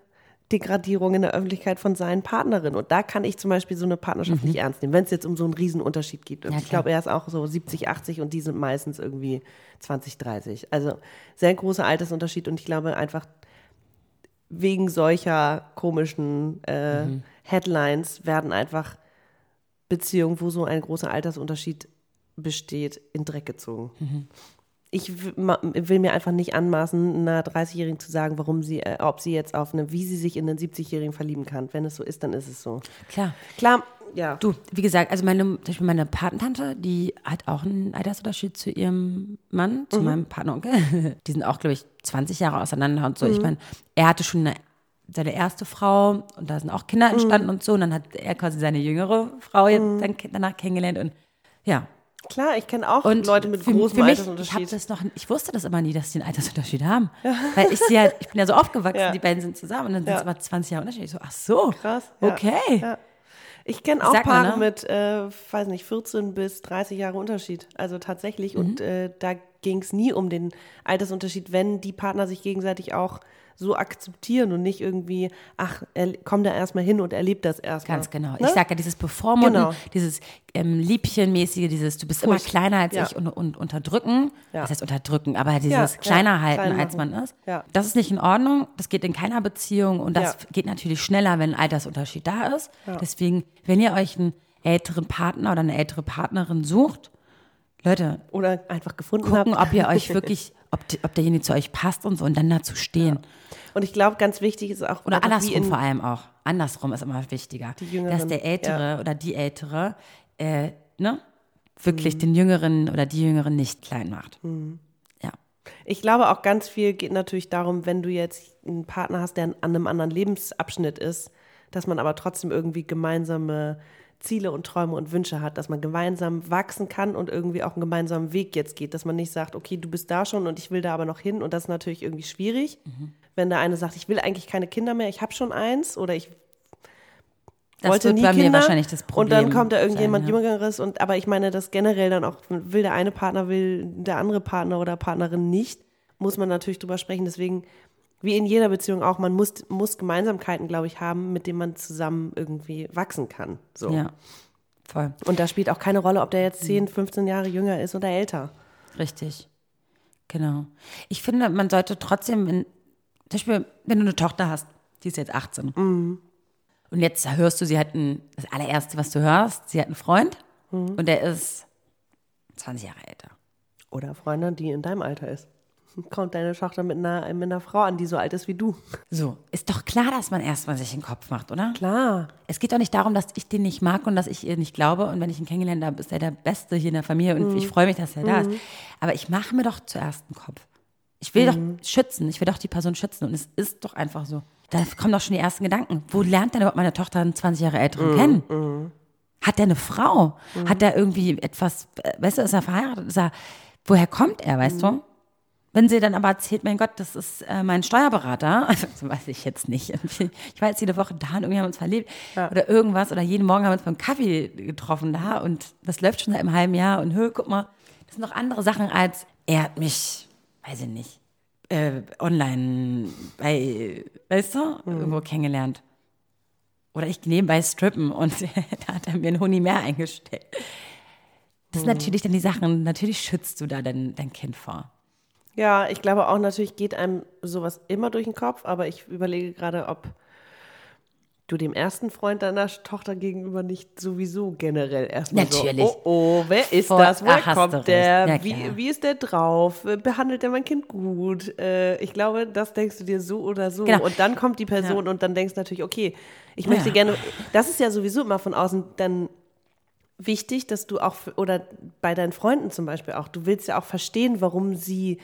Degradierung in der Öffentlichkeit von seinen Partnerinnen. Und da kann ich zum Beispiel so eine Partnerschaft nicht ernst nehmen, wenn es jetzt um so einen Riesenunterschied geht. Und Mhm. Ja, ich glaube, er ist auch so 70, 80 und die sind meistens irgendwie 20, 30. Also sehr großer Altersunterschied. Und ich glaube einfach, wegen solcher komischen äh, Mhm. Headlines werden einfach Beziehungen, wo so ein großer Altersunterschied besteht, in Dreck gezogen. Mhm. Ich will mir einfach nicht anmaßen, einer 30-Jährigen zu sagen, warum sie, äh, ob sie jetzt auf eine, wie sie sich in einen 70-Jährigen verlieben kann. Wenn es so ist, dann ist es so. Klar. Klar, ja. Du, wie gesagt, also meine, zum Beispiel meine Patentante, die hat auch einen Altersunterschied zu ihrem Mann, Mhm. zu meinem Partneronkel. (laughs) Die sind auch, glaube ich, 20 Jahre auseinander und so. Mhm. Ich meine, er hatte schon eine, seine erste Frau und da sind auch Mhm. Kinder entstanden und so. Und dann hat er quasi seine jüngere Frau jetzt dann ke- danach kennengelernt und ja. Klar, ich kenne auch Und Leute mit für, großem für mich, ich, Altersunterschied. das noch, ich wusste das immer nie, dass die einen Altersunterschied haben. Weil ich sie halt, ich bin ja so aufgewachsen, Ja. die beiden sind zusammen und dann sind Ja. es aber 20 Jahre Unterschied. Ich so, ach so. Krass. Ja. Okay. Ja. Ich kenne auch Sag Paare ne? mit, äh, weiß nicht, 14 bis 30 Jahre Unterschied. Also tatsächlich. Und Mhm. äh, da ging es nie um den Altersunterschied, wenn die Partner sich gegenseitig auch so akzeptieren und nicht irgendwie, ach, er, komm da erstmal hin und erlebt das erstmal. Ganz genau. Ne? Ich sage ja, dieses Bevormunden, Genau. dieses ähm, Liebchenmäßige, dieses du bist Furcht. immer kleiner als Ja. ich und, und unterdrücken. Ja. Das heißt unterdrücken, aber dieses Ja, kleiner halten, klein als man ist. Das ist nicht in Ordnung. Das geht in keiner Beziehung und das geht natürlich schneller, wenn ein Altersunterschied da ist. Deswegen, wenn ihr euch einen älteren Partner oder eine ältere Partnerin sucht, Leute, Oder einfach gefunden gucken, habt. ob ihr euch (laughs) wirklich, ob, die, ob derjenige zu euch passt und so und dann dazu stehen. Und ich glaube, ganz wichtig ist auch, Oder andersrum vor allem auch. Andersrum ist immer wichtiger. Dass der Ältere oder die Ältere äh, ne, wirklich den Jüngeren oder die Jüngeren nicht klein macht. Ja. Ich glaube auch ganz viel geht natürlich darum, wenn du jetzt einen Partner hast, der an einem anderen Lebensabschnitt ist, dass man aber trotzdem irgendwie gemeinsame Ziele und Träume und Wünsche hat, dass man gemeinsam wachsen kann und irgendwie auch einen gemeinsamen Weg jetzt geht, dass man nicht sagt, okay, du bist da schon und ich will da aber noch hin und das ist natürlich irgendwie schwierig, wenn der eine sagt, ich will eigentlich keine Kinder mehr, ich habe schon eins oder ich Das wollte wird nie bei mir Kinder wahrscheinlich das Problem und dann kommt da irgendjemand sein, ja. Jüngeres und aber ich meine, das generell dann auch will der eine Partner will der andere Partner oder Partnerin nicht, muss man natürlich drüber sprechen. Deswegen wie in jeder Beziehung auch, man muss muss Gemeinsamkeiten, glaube ich, haben, mit denen man zusammen irgendwie wachsen kann. So. Ja, voll. Und da spielt auch keine Rolle, ob der jetzt 10, 15 Jahre jünger ist oder älter. Richtig. Genau. Ich finde, man sollte trotzdem, in, zum Beispiel, wenn du eine Tochter hast, die ist jetzt 18. Mhm. Und jetzt hörst du, sie hat ein, das allererste, was du hörst, sie hat einen Freund Mhm. und der ist 20 Jahre älter. Oder Freundin, die in deinem Alter ist. Kommt deine Tochter mit einer, mit einer Frau an, die so alt ist wie du. So, ist doch klar, dass man erstmal sich den Kopf macht, oder? Klar. Es geht doch nicht darum, dass ich den nicht mag und dass ich ihr nicht glaube. Und wenn ich ihn kennengelernt habe, ist er der Beste hier in der Familie und ich freue mich, dass er da ist. Aber ich mache mir doch zuerst einen Kopf. Ich will doch schützen, ich will doch die Person schützen und es ist doch einfach so. Da kommen doch schon die ersten Gedanken. Wo lernt denn überhaupt meine Tochter einen 20 Jahre älteren kennen? Hat der eine Frau? Hat der irgendwie etwas, äh, weißt du, ist er verheiratet? Ist er, woher kommt er, weißt du? Wenn sie dann aber erzählt, mein Gott, das ist äh, mein Steuerberater, (laughs) also so weiß ich jetzt nicht. Ich war jetzt jede Woche da und irgendwie haben wir uns verliebt oder irgendwas oder jeden Morgen haben wir uns beim Kaffee getroffen da und das läuft schon seit einem halben Jahr und hö, guck mal, das sind noch andere Sachen als, er hat mich, weiß ich nicht, äh, online bei, weißt du, irgendwo kennengelernt. Oder ich nebenbei strippen und (laughs) da hat er mir einen Huni mehr eingestellt. Das sind natürlich dann die Sachen, natürlich schützt du da dein, dein Kind vor. Ja, ich glaube auch natürlich geht einem sowas immer durch den Kopf, aber ich überlege gerade, ob du dem ersten Freund deiner Tochter gegenüber nicht sowieso generell erstmal Natürlich. so, oh, oh, wer ist Voll- das? Woher Ach, kommt der? Ja, wie, wie ist der drauf? Behandelt der mein Kind gut? Äh, ich glaube, das denkst du dir so oder so. Genau. Und dann kommt die Person und dann denkst du natürlich, okay, ich möchte Ja. gerne, das ist ja sowieso immer von außen dann wichtig, dass du auch, oder bei deinen Freunden zum Beispiel auch, du willst ja auch verstehen, warum sie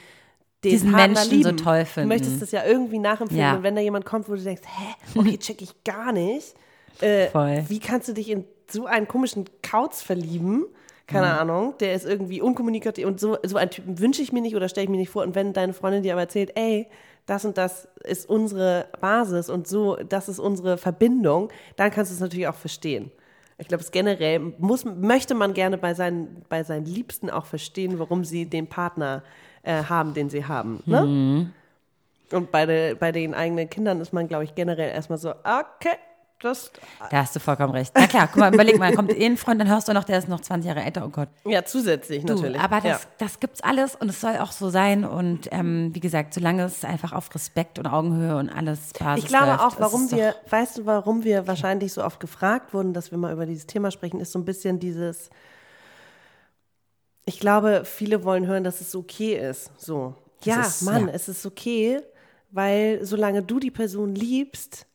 den Diesen Partner Menschen so lieben. toll Du finden. möchtest das ja irgendwie nachempfinden. Ja. Und wenn da jemand kommt, wo du denkst, hä, okay, (laughs) check ich gar nicht. Äh, Voll. Wie kannst du dich in so einen komischen Kauz verlieben? Keine Ahnung, der ist irgendwie unkommunikativ und so, so einen Typen wünsche ich mir nicht oder stelle ich mir nicht vor. Und wenn deine Freundin dir aber erzählt, ey, das und das ist unsere Basis und so, das ist unsere Verbindung, dann kannst du es natürlich auch verstehen. Ich glaube, es generell muss, möchte man gerne bei seinen, bei seinen Liebsten auch verstehen, warum sie den Partner äh, haben, den sie haben. Ne? Und bei, de, bei den eigenen Kindern ist man, glaube ich, generell erstmal so, okay, das, Da hast du vollkommen recht. Na klar, guck mal, überleg mal, kommt eh ein Freund, dann hörst du noch, der ist noch 20 Jahre älter, oh Gott. ja, zusätzlich Du, natürlich. aber das, ja. das gibt's alles und es soll auch so sein. Und ähm, wie gesagt, solange es einfach auf Respekt und Augenhöhe und alles Basis Ich glaube läuft, auch, warum wir, weißt du, warum wir wahrscheinlich so oft gefragt wurden, dass wir mal über dieses Thema sprechen, ist so ein bisschen dieses, ich glaube, viele wollen hören, dass es okay ist. So. Ja, ist- Mann, ja. es ist okay, weil solange du die Person liebst,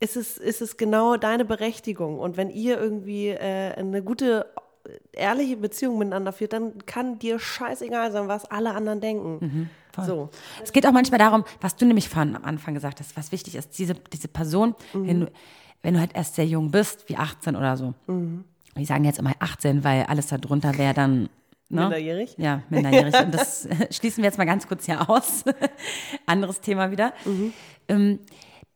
ist es, ist es genau deine Berechtigung. Und wenn ihr irgendwie äh, eine gute, ehrliche Beziehung miteinander führt, dann kann dir scheißegal sein, was alle anderen denken. so. Es geht auch manchmal darum, was du nämlich von am Anfang gesagt hast, was wichtig ist, diese, diese Person, Mhm. wenn, du, wenn du halt erst sehr jung bist, wie 18 oder so. Mhm. Wir sagen jetzt immer 18, weil alles darunter wäre dann. Ne? Minderjährig? Ja, minderjährig. Und das (laughs) (laughs) schließen wir jetzt mal ganz kurz hier aus. (laughs) Anderes Thema wieder. Mhm. Ähm,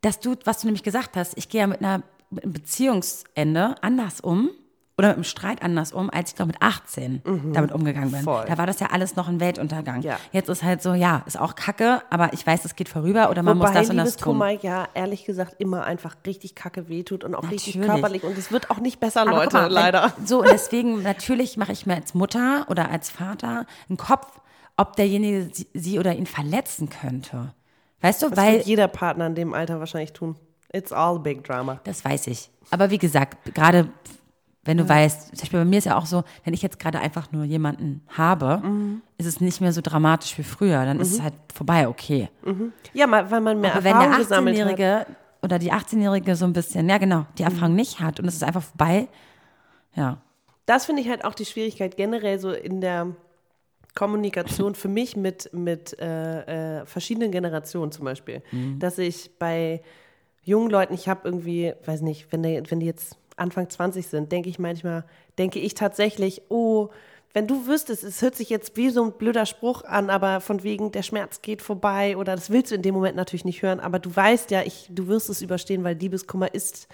dass du, was du nämlich gesagt hast, ich gehe ja mit, einer, mit einem Beziehungsende anders um oder mit einem Streit anders um, als ich glaube mit 18 damit umgegangen bin. Mhm. Voll. Da war das ja alles noch ein Weltuntergang. Ja. Jetzt ist halt so, ja, ist auch kacke, aber ich weiß, es geht vorüber oder man Wobei muss das und das tun. Liebeskummer ja ehrlich gesagt immer einfach richtig kacke wehtut und auch richtig Natürlich. körperlich und es wird auch nicht besser, Aber Leute, mal, wenn- leider. So, und deswegen, natürlich mache ich mir als Mutter oder als Vater einen Kopf, ob derjenige sie, sie oder ihn verletzen könnte. Weißt du, Das weil, wird jeder Partner in dem Alter wahrscheinlich tun. It's all big drama. das weiß ich. Aber wie gesagt, gerade wenn du weißt, zum Beispiel bei mir ist ja auch so, wenn ich jetzt gerade einfach nur jemanden habe, Mhm. ist es nicht mehr so dramatisch wie früher. Dann ist es halt vorbei, okay. Ja, mal, weil man mehr Aber wenn Erfahrung der gesammelt hat. 18-Jährige oder die 18-Jährige so ein bisschen, ja genau, die Erfahrung nicht hat und es ist einfach vorbei, ja. Das finde ich halt auch die Schwierigkeit generell so in der Kommunikation für mich mit, mit äh, äh, verschiedenen Generationen zum Beispiel. Dass ich bei jungen Leuten, ich habe irgendwie, weiß nicht, wenn die, wenn die jetzt Anfang 20 sind, denke ich manchmal, denke ich tatsächlich, oh, wenn du wüsstest, es hört sich jetzt wie so ein blöder Spruch an, aber von wegen, der Schmerz geht vorbei oder das willst du in dem Moment natürlich nicht hören, aber du weißt ja, ich, du wirst es überstehen, weil Liebeskummer ist,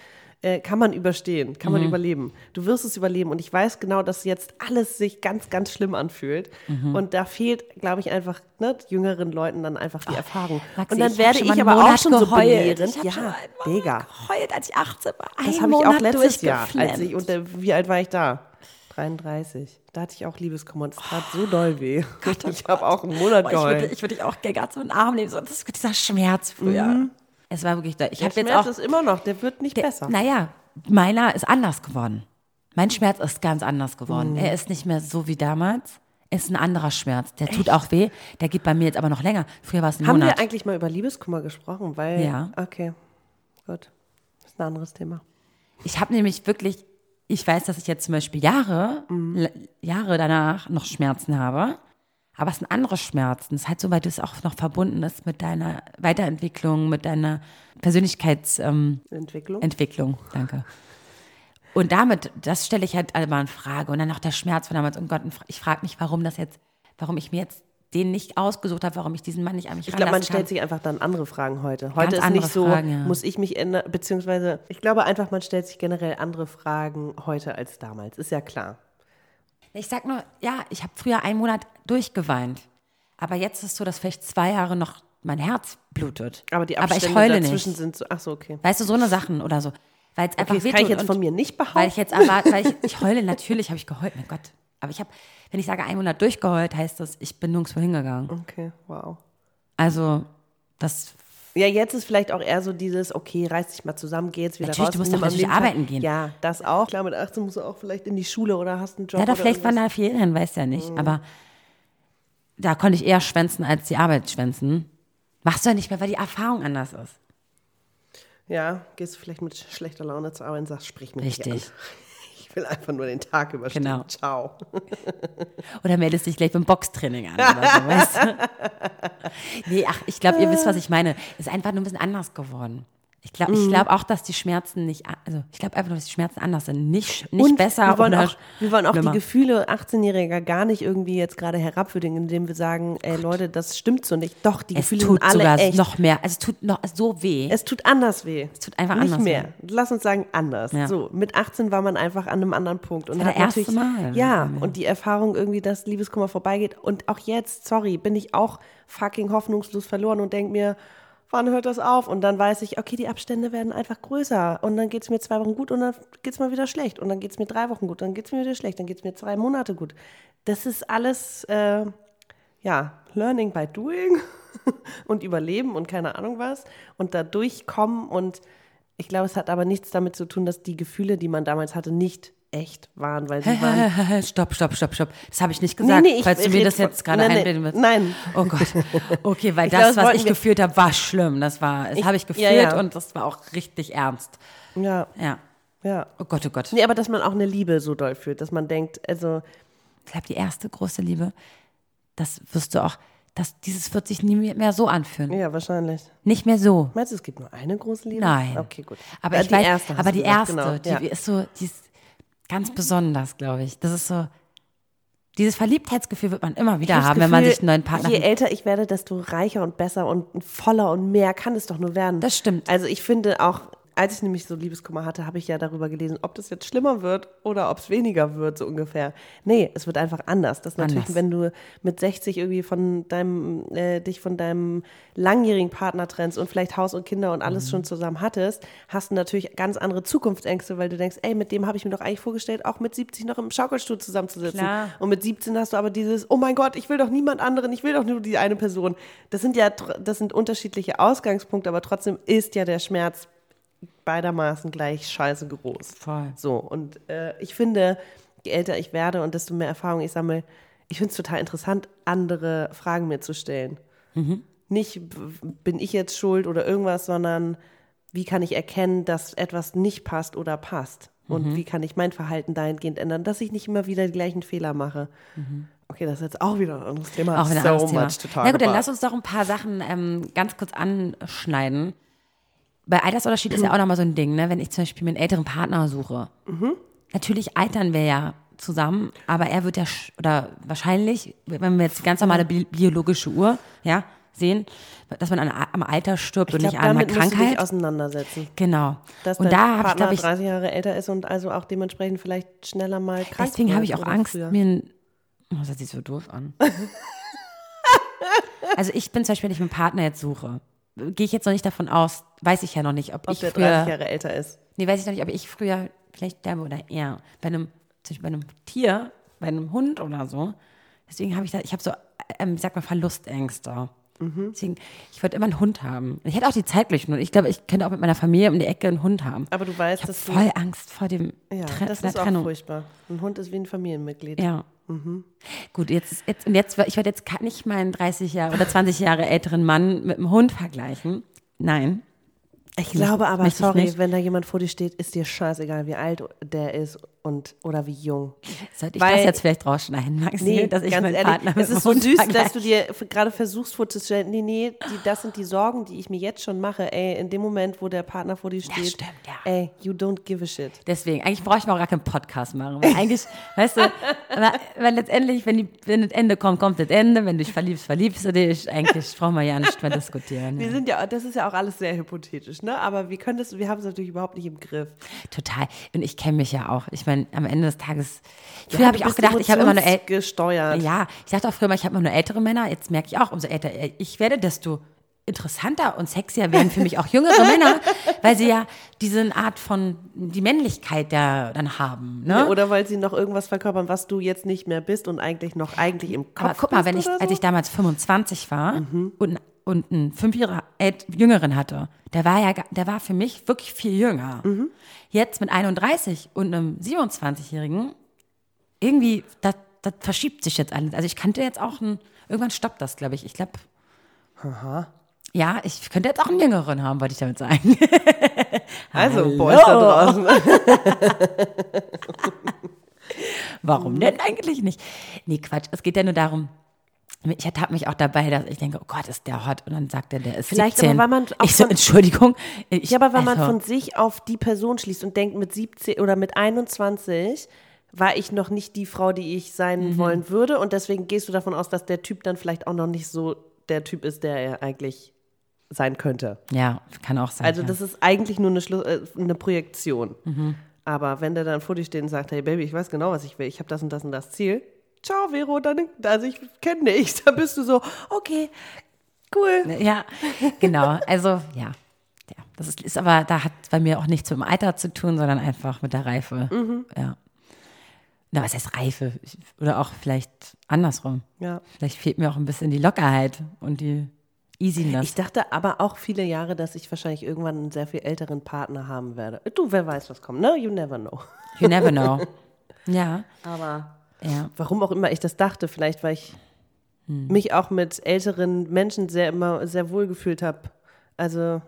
äh, kann man überstehen, kann man überleben. Du wirst es überleben und ich weiß genau, dass jetzt alles sich ganz, ganz schlimm anfühlt und da fehlt, glaube ich, einfach ne, jüngeren Leuten dann einfach die Erfahrung. Maxi, und dann ich werde schon ich aber auch Monat schon so geheult. belehrend. Ich Ja, schon einen mega. geheult, als ich 18 war. Das Einen habe ich auch letztes Jahr, als ich, und äh, wie alt war ich da? 33. Da hatte ich auch Liebeskummer und es tat so doll weh. (laughs) ich habe auch einen Monat Boah, ich würde geheult. ich würd dich auch gerne so in den Arm nehmen. So, das, dieser Schmerz früher. Es war wirklich doll. Ich Der habe jetzt Schmerz auch. ist immer noch, der wird nicht der, besser. Naja, meiner ist anders geworden. Mein Schmerz ist ganz anders geworden. Mhm. Er ist nicht mehr so wie damals. ist ein anderer Schmerz. Der tut auch weh. Der geht bei mir jetzt aber noch länger. Früher war es ein Haben Monat. wir eigentlich mal über Liebeskummer gesprochen? Weil, Ja. Okay, gut. Das ist ein anderes Thema. Ich habe nämlich wirklich, ich weiß, dass ich jetzt zum Beispiel Jahre, Mhm. Jahre danach noch Schmerzen habe. Aber es sind andere Schmerzen. Es ist halt so, weil du es auch noch verbunden ist mit deiner Weiterentwicklung, mit deiner Persönlichkeitsentwicklung. Ähm, Entwicklung. Entwicklung. Danke. Und damit, das stelle ich halt einmal in Frage. Und dann noch der Schmerz von damals. Und Gott, ich frage mich, warum das jetzt, warum ich mir jetzt den nicht ausgesucht habe, warum ich diesen Mann nicht an mich ich glaube, man kann. stellt sich einfach dann andere Fragen heute. Heute ist andere nicht so, Fragen, ja. muss ich mich ändern, beziehungsweise ich glaube einfach, man stellt sich generell andere Fragen heute als damals. Ist ja klar. Ich sag nur, ja, ich habe früher einen Monat durchgeweint. Aber jetzt ist es so, dass vielleicht zwei Jahre noch mein Herz blutet. Aber die aber Abstände ich heule dazwischen nicht. sind so, ach so, okay. Weißt du, so eine Sachen oder so. Weil es einfach das kann ich jetzt von mir nicht behaupten. Weil ich jetzt erwarte, weil ich, ich heule, natürlich habe ich geheult, mein Gott. Aber ich habe, wenn ich sage einen Monat durchgeheult, heißt das, ich bin nirgendwo hingegangen. Okay, wow. Also, das Ja, jetzt ist vielleicht auch eher so dieses, okay, reiß dich mal zusammen, geh jetzt wieder Natürlich, raus. du musst doch natürlich arbeiten gehen. Ja, das auch. Klar, mit 18 musst du auch vielleicht in die Schule oder hast einen Job. Ja, da vielleicht waren da Ferien, weiß ja Mhm. nicht. Aber da konnte ich eher schwänzen als die Arbeit schwänzen. Machst du ja nicht mehr, weil die Erfahrung anders ist. Ja, gehst du vielleicht mit schlechter Laune zur Arbeit und sagst, sprich mich nicht Richtig. Ich will einfach nur den Tag überstehen. Genau. Ciao. (laughs) Oder meldest dich gleich beim Boxtraining an oder so, weißt du? (laughs) Nee, ach, ich glaube, ihr wisst, was ich meine. Ist einfach nur ein bisschen anders geworden. Ich glaube Mhm. ich glaub auch, dass die Schmerzen nicht, also ich glaube einfach nur, dass die Schmerzen anders sind. Nicht, nicht Und besser wir wollen auch, wir wollen auch die. Gefühle 18-Jähriger gar nicht irgendwie jetzt gerade herabwürdigen, indem wir sagen, ey Leute, das stimmt so nicht. Doch, die Es Gefühle tut sind alle sogar echt. noch mehr. Also es tut noch so weh. Es tut anders weh. Es tut einfach nicht anders mehr. weh. Lass uns sagen anders. Ja. So mit 18 war man einfach an einem anderen Punkt und war hat der erste natürlich Mal. ja und die Erfahrung irgendwie, dass Liebeskummer vorbeigeht und auch jetzt, sorry, bin ich auch fucking hoffnungslos verloren und denk mir, wann hört das auf? Und dann weiß ich, okay, die Abstände werden einfach größer und dann geht es mir zwei Wochen gut und dann geht es mal wieder schlecht und dann geht es mir drei Wochen gut, dann geht es mir wieder schlecht, dann geht es mir zwei Monate gut. Das ist alles äh, ja, Learning by Doing (laughs) und Überleben und keine Ahnung was und da durchkommen und ich glaube, es hat aber nichts damit zu tun, dass die Gefühle, die man damals hatte, nicht echt waren, weil sie waren. stopp, stopp, stopp, stopp. Das habe ich nicht gesagt, nee, ich falls du mir das jetzt gerade nein, nee, einreden willst. nein. Oh Gott. (laughs) Okay, weil das, glaube, das was ich gefühlt habe, war schlimm. Das war, das habe ich ja, gefühlt ja. und das war auch richtig ernst. Ja, Ja. ja. Oh Gott, oh Gott. Nee, aber dass man auch eine Liebe so doll fühlt, dass man denkt, also, Ich glaube, die erste große Liebe, das wirst du auch, das, dieses wird sich nie mehr so anfühlen. ja, wahrscheinlich. Nicht mehr so. Meinst du, es gibt nur eine große Liebe? Nein. Okay, gut. Aber Ja, ich weiß, erste aber die erste, genau. die ja. ist so, die ist ganz besonders, glaube ich. Das ist so, dieses Verliebtheitsgefühl wird man immer wieder haben, das wenn man Gefühl, sich einen neuen Partner Je älter ich werde, desto reicher und besser und voller und mehr kann es doch nur werden. Das stimmt. Also ich finde auch, als ich nämlich so Liebeskummer hatte, habe ich ja darüber gelesen, ob das jetzt schlimmer wird oder ob es weniger wird, so ungefähr. Nee, es wird einfach anders. Das ist natürlich, Anders. wenn du mit 60 irgendwie von deinem, äh, dich von deinem langjährigen Partner trennst und vielleicht Haus und Kinder und Mhm. alles schon zusammen hattest, hast du natürlich ganz andere Zukunftsängste, weil du denkst, ey, mit dem habe ich mir doch eigentlich vorgestellt, auch mit 70 noch im Schaukelstuhl zusammenzusitzen. Klar. Und mit 17 hast du aber dieses, oh mein Gott, ich will doch niemand anderen, ich will doch nur die eine Person. Das sind ja, das sind unterschiedliche Ausgangspunkte, aber trotzdem ist ja der Schmerz beidermaßen gleich scheiße groß. Voll. So, und äh, ich finde, je älter ich werde und desto mehr Erfahrung ich sammle, ich finde es total interessant, andere Fragen mir zu stellen. Nicht, b- bin ich jetzt schuld oder irgendwas, sondern wie kann ich erkennen, dass etwas nicht passt oder passt? Und wie kann ich mein Verhalten dahingehend ändern, dass ich nicht immer wieder die gleichen Fehler mache? Okay, das ist jetzt auch wieder ein anderes Thema. Auch wieder ein so anderes Thema. Na gut, dann lass uns doch ein paar Sachen ähm, ganz kurz anschneiden. Bei Altersunterschied ist ja (clears throat) auch nochmal so ein Ding, ne? wenn ich zum Beispiel mir einen älteren Partner suche. Mhm. Natürlich altern wir ja zusammen, aber er wird ja, oder wahrscheinlich, wenn wir jetzt die ganz normale bi biologische Uhr ja, sehen, dass man an, am Alter stirbt ich und glaub, nicht an einer du dich Krankheit. auseinandersetzen. Genau. Dass und da habe ich, glaube ich, 30 Jahre älter ist und also auch dementsprechend vielleicht schneller mal krank Deswegen habe ich auch Angst, früher. mir ein. Oh, das sich so doof an. (laughs) also ich bin zum Beispiel, wenn ich einen Partner jetzt suche, gehe ich jetzt noch nicht davon aus, weiß ich ja noch nicht, ob, ob ich der früher. 30 Jahre älter ist. Nee, weiß ich noch nicht, ob ich früher vielleicht sterbe oder er. Bei einem, zum Beispiel bei einem Tier, bei einem Hund oder so. Deswegen habe ich da, ich habe so, ähm, ich sag mal, Verlustängste. Mhm. Deswegen, ich würde immer einen Hund haben. Ich hätte auch die Zeit gleich ich glaube, ich könnte auch mit meiner Familie um die Ecke einen Hund haben. Aber du weißt, ich dass du voll Angst vor dem Ja, Tre das ist auch Trennung. furchtbar. Ein Hund ist wie ein Familienmitglied. Ja. Gut, jetzt, jetzt, und jetzt, ich werde jetzt kann nicht meinen 30 Jahre oder 20 Jahre älteren Mann mit einem Hund vergleichen. Nein. Ich glaube aber, sorry, wenn da jemand vor dir steht, ist dir scheißegal, wie alt der ist und oder wie jung. Sollte ich Weil- das jetzt vielleicht rausschneiden, Maxi, Nee, (laughs) dass ich ganz meinen ehrlich, Partner mit es ist so süß, dass du dir gerade versuchst vorzustellen, nee, nee, die, das sind die Sorgen, die ich mir jetzt schon mache. Ey, in dem Moment, wo der Partner vor dir steht, stimmt, ja. ey, you don't give a shit. Deswegen, eigentlich brauche ich auch gar keinen Podcast machen. Weil eigentlich, (laughs) weißt du, aber, weil letztendlich, wenn, die, wenn das Ende kommt, kommt das Ende. Wenn du dich verliebst, verliebst du dich. Eigentlich brauchen wir ja nicht mehr diskutieren. Wir Ja. sind ja, das ist ja auch alles sehr hypothetisch, ne? Aber wir können das, wir haben es natürlich überhaupt nicht im Griff. Total. Und ich kenne mich ja auch. Ich meine, am Ende des Tages, Ja, früher habe du ich auch gedacht, ich habe immer nur äl- gesteuert. Ja, ich dachte auch früher mal, ich habe immer nur ältere Männer. Jetzt merke ich auch, umso älter ich werde, desto interessanter und sexier werden für mich auch jüngere Männer, (laughs) weil sie ja diese Art von, die Männlichkeit da dann haben. Ne? Oder weil sie noch irgendwas verkörpern, was du jetzt nicht mehr bist und eigentlich noch eigentlich im Kopf Aber guck mal, wenn ich, so? als ich damals 25 war und, und einen fünf Jahre ält- Jüngeren hatte, der war ja, der war für mich wirklich viel jünger. Jetzt mit 31 und einem 27-Jährigen, irgendwie, das, das verschiebt sich jetzt alles. Also ich könnte jetzt auch einen, irgendwann stoppt das, glaube ich. Ich glaube, ja, ich könnte jetzt auch einen Jüngeren haben, wollte ich damit sagen. (laughs) Also. Boys da draußen. (laughs) Warum denn eigentlich nicht? Nee, Quatsch. Es geht ja nur darum, ich habe mich auch dabei, dass ich denke, oh Gott, ist der hot. Und dann sagt er, der ist Vielleicht 17. aber, weil man auch ich so, Entschuldigung. Ich, Ja, aber wenn man also, von sich auf die Person schließt und denkt, mit 17 oder mit 21 war ich noch nicht die Frau, die ich sein Mhm. wollen würde. Und deswegen gehst du davon aus, dass der Typ dann vielleicht auch noch nicht so der Typ ist, der er eigentlich sein könnte. Ja, kann auch sein. Also ja. das ist eigentlich nur eine, Schlu äh, eine Projektion. Mhm. Aber wenn der dann vor dir steht und sagt, hey Baby, ich weiß genau, was ich will, ich habe das und das und das Ziel. Ciao, Vero, dann, also ich kenne dich. (laughs) Da bist du so, okay, cool. Ja, genau. Also, ja. ja. Das ist, ist aber, da hat bei mir auch nichts mit dem Alter zu tun, sondern einfach mit der Reife. Mhm. Ja. Na, was heißt Reife? Oder auch vielleicht andersrum. Ja. Vielleicht fehlt mir auch ein bisschen die Lockerheit und die Easiness. Ich dachte aber auch viele Jahre, dass ich wahrscheinlich irgendwann einen sehr viel älteren Partner haben werde. Du, wer weiß, was kommt, ne? You never know. you never know. (laughs) Ja, Aber ja. warum auch immer ich das dachte, vielleicht weil ich Hm. mich auch mit älteren Menschen sehr immer sehr wohl gefühlt habe. Also,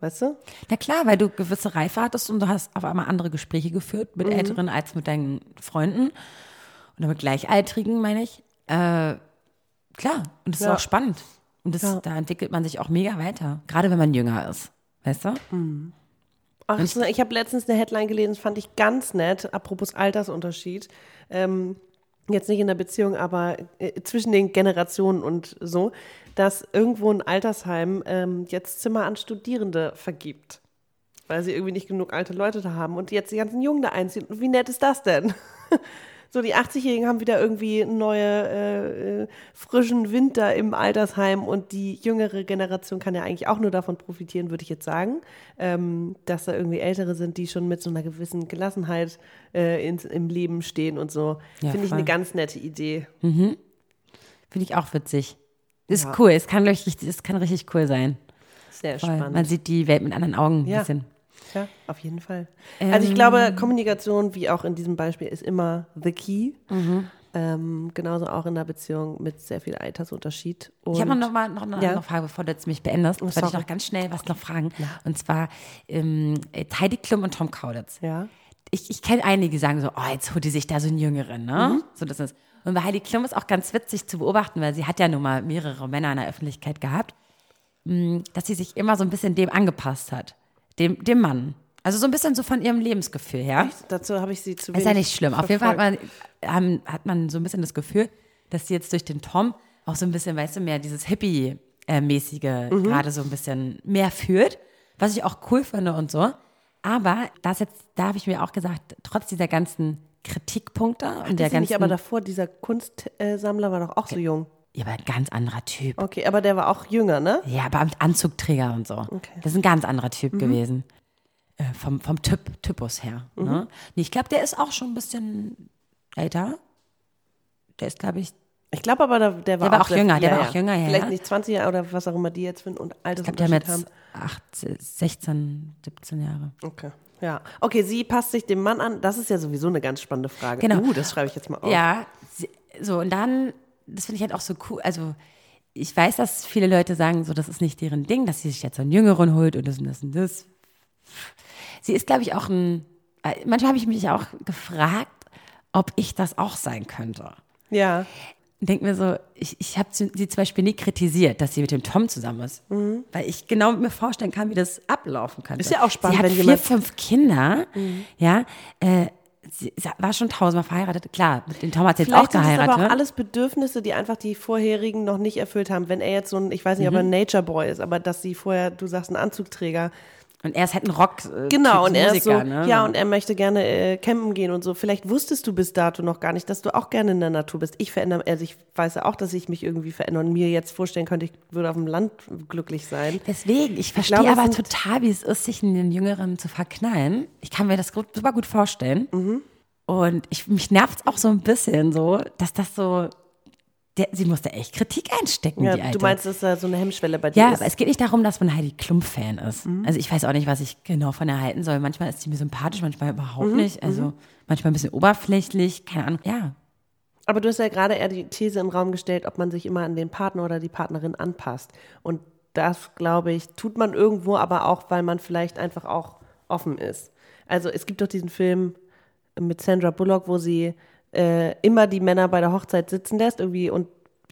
weißt du? Na klar, weil du gewisse Reife hattest und du hast auf einmal andere Gespräche geführt Mhm. mit Älteren als mit deinen Freunden oder mit Gleichaltrigen, meine ich. Äh, klar, und das Ja. ist auch spannend. Und das, Ja. da entwickelt man sich auch mega weiter, gerade wenn man jünger ist. Weißt du? Ach, so, ich habe letztens eine Headline gelesen, fand ich ganz nett, apropos Altersunterschied. Ähm, jetzt nicht in der Beziehung, aber äh, zwischen den Generationen und so, dass irgendwo ein Altersheim ähm, jetzt Zimmer an Studierende vergibt. Weil sie irgendwie nicht genug alte Leute da haben und jetzt die ganzen Jungen da einziehen. Und wie nett ist das denn? (laughs) So, die 80-Jährigen haben wieder irgendwie neue, äh, äh, frischen Winter im Altersheim und die jüngere Generation kann ja eigentlich auch nur davon profitieren, würde ich jetzt sagen, ähm, dass da irgendwie Ältere sind, die schon mit so einer gewissen Gelassenheit äh, ins, im Leben stehen und so. Ja, Finde ich eine ganz nette Idee. Finde ich auch witzig. Ist Ja. cool, es kann, ich, es kann richtig cool sein. Sehr Voll. spannend. Man sieht die Welt mit anderen Augen ein Ja. bisschen. Ja, auf jeden Fall. Also ich glaube, Kommunikation, wie auch in diesem Beispiel, ist immer the key. Ähm, genauso auch in einer Beziehung mit sehr viel Altersunterschied. Und Ich habe noch mal noch eine Ja. andere Frage, bevor du jetzt mich beendest. wollte ich noch ganz schnell was noch fragen. Und zwar ähm, Heidi Klum und Tom Kaulitz. Ja. Ich, ich kenne einige, die sagen so, oh, jetzt holt die sich da so einen Jüngeren, ne? Mhm. So das ist. Und bei Heidi Klum ist auch ganz witzig zu beobachten, weil sie hat ja nun mal mehrere Männer in der Öffentlichkeit gehabt, mh, dass sie sich immer so ein bisschen dem angepasst hat. Dem, dem Mann. Also so ein bisschen so von ihrem Lebensgefühl her. Dazu habe ich sie zu Ist ja nicht schlimm. Auf jeden Fall hat verfolgt. man, hat man so ein bisschen das Gefühl, dass sie jetzt durch den Tom auch so ein bisschen, weißt du, mehr dieses Hippie-mäßige gerade so ein bisschen mehr führt, was ich auch cool finde und so. Aber das jetzt, da habe ich mir auch gesagt, trotz dieser ganzen Kritikpunkte und der ganzen, aber davor, dieser Kunstsammler war doch auch so jung. Ja, aber ein ganz anderer Typ. Okay, aber der war auch jünger, ne? Ja, aber mit Anzugträger und so. Okay. Das ist ein ganz anderer Typ gewesen. Äh, vom, vom Typ, Typus her. Ne? Nee, ich glaube, der ist auch schon ein bisschen älter. Der ist, glaube ich, Ich glaube aber, der, der war Der war auch sehr- jünger, der war auch jünger, ja, Vielleicht ja. nicht 20 Jahre oder was auch immer die jetzt für ein ich glaube, Altersunterschied die haben haben. jetzt acht, 16, 17 Jahre. Okay. Ja. Okay, sie passt sich dem Mann an. Das ist ja sowieso eine ganz spannende Frage. Genau. Uh, das schreibe ich jetzt mal auf. Ja, so, und dann, das finde ich halt auch so cool, also ich weiß, dass viele Leute sagen, so, das ist nicht deren Ding, dass sie sich jetzt so einen Jüngeren holt und das und das und das. Sie ist, glaube ich, auch ein, äh, manchmal habe ich mich auch gefragt, ob ich das auch sein könnte. Ja. Denke mir so, ich, ich habe sie zum Beispiel nie kritisiert, dass sie mit dem Tom zusammen ist. Weil ich genau mir vorstellen kann, wie das ablaufen könnte. Ist ja auch spannend, Sie hat wenn vier, fünf Kinder, ja, äh, sie war schon tausendmal verheiratet. Klar, mit dem Tom hat sie jetzt auch sind das geheiratet. aber auch alles Bedürfnisse, die einfach die vorherigen noch nicht erfüllt haben. Wenn er jetzt so ein, ich weiß nicht, ob er Mhm. ein Nature Boy ist, aber dass sie vorher, du sagst, ein Anzugträger. Und er ist halt ein Rock. Äh, Genau, und er ist so, ne? ja, und er möchte gerne äh, campen gehen und so. Vielleicht wusstest du bis dato noch gar nicht, dass du auch gerne in der Natur bist. Ich verändere, also ich weiß ja auch, dass ich mich irgendwie verändere und mir jetzt vorstellen könnte, ich würde auf dem Land glücklich sein. Deswegen, ich verstehe glaube, es aber total, wie es ist, sich in den Jüngeren zu verknallen. Ich kann mir das gut, super gut vorstellen. Mhm. Und ich, mich nervt es auch so ein bisschen so, dass das so, der, sie musste echt Kritik einstecken, Ja, die Alte. du meinst, dass da so eine Hemmschwelle bei dir ja, ist? aber es geht nicht darum, dass man Heidi Klum-Fan ist. Mhm. Also ich weiß auch nicht, was ich genau von ihr halten soll. Manchmal ist sie mir sympathisch, manchmal Mhm, überhaupt nicht. Also manchmal ein bisschen oberflächlich, keine Ahnung. Ja, Aber du hast ja gerade eher die These im Raum gestellt, ob man sich immer an den Partner oder die Partnerin anpasst. Und das, glaube ich, tut man irgendwo, aber auch, weil man vielleicht einfach auch offen ist. Also es gibt doch diesen Film mit Sandra Bullock, wo sie äh, immer die Männer bei der Hochzeit sitzen lässt, irgendwie und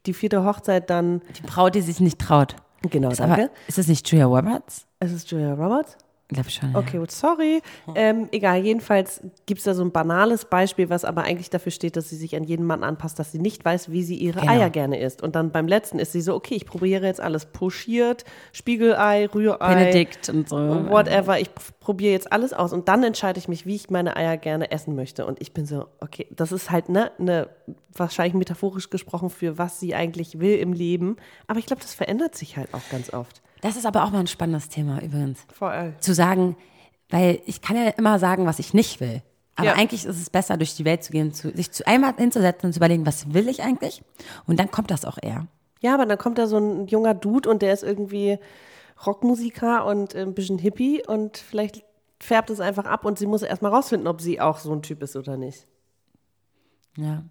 die vierte Hochzeit dann. die Braut, die sich nicht traut. Genau, Ist, danke. aber, ist das nicht Julia Roberts? es ist Julia Roberts. Glaube schon. ja. Okay, sorry. Ähm, egal, jedenfalls gibt es da so ein banales Beispiel, was aber eigentlich dafür steht, dass sie sich an jeden Mann anpasst, dass sie nicht weiß, wie sie ihre Genau. Eier gerne isst. Und dann beim letzten ist sie so, okay, ich probiere jetzt alles. Pochiert, Spiegelei, Rührei, Benedikt und so. whatever. Ich pr- probiere jetzt alles aus. Und dann entscheide ich mich, wie ich meine Eier gerne essen möchte. Und ich bin so, okay, das ist halt ne, ne wahrscheinlich metaphorisch gesprochen für was sie eigentlich will im Leben. Aber ich glaube, das verändert sich halt auch ganz oft. Das ist aber auch mal ein spannendes Thema übrigens. Voll. Zu sagen, weil ich kann ja immer sagen, was ich nicht will. Aber Ja. eigentlich ist es besser, durch die Welt zu gehen, zu, sich zu einmal hinzusetzen und zu überlegen, was will ich eigentlich? Und dann kommt das auch eher. Ja, aber dann kommt da so ein junger Dude und der ist irgendwie Rockmusiker und äh, ein bisschen Hippie und vielleicht färbt es einfach ab und sie muss erstmal rausfinden, ob sie auch so ein Typ ist oder nicht. Ja.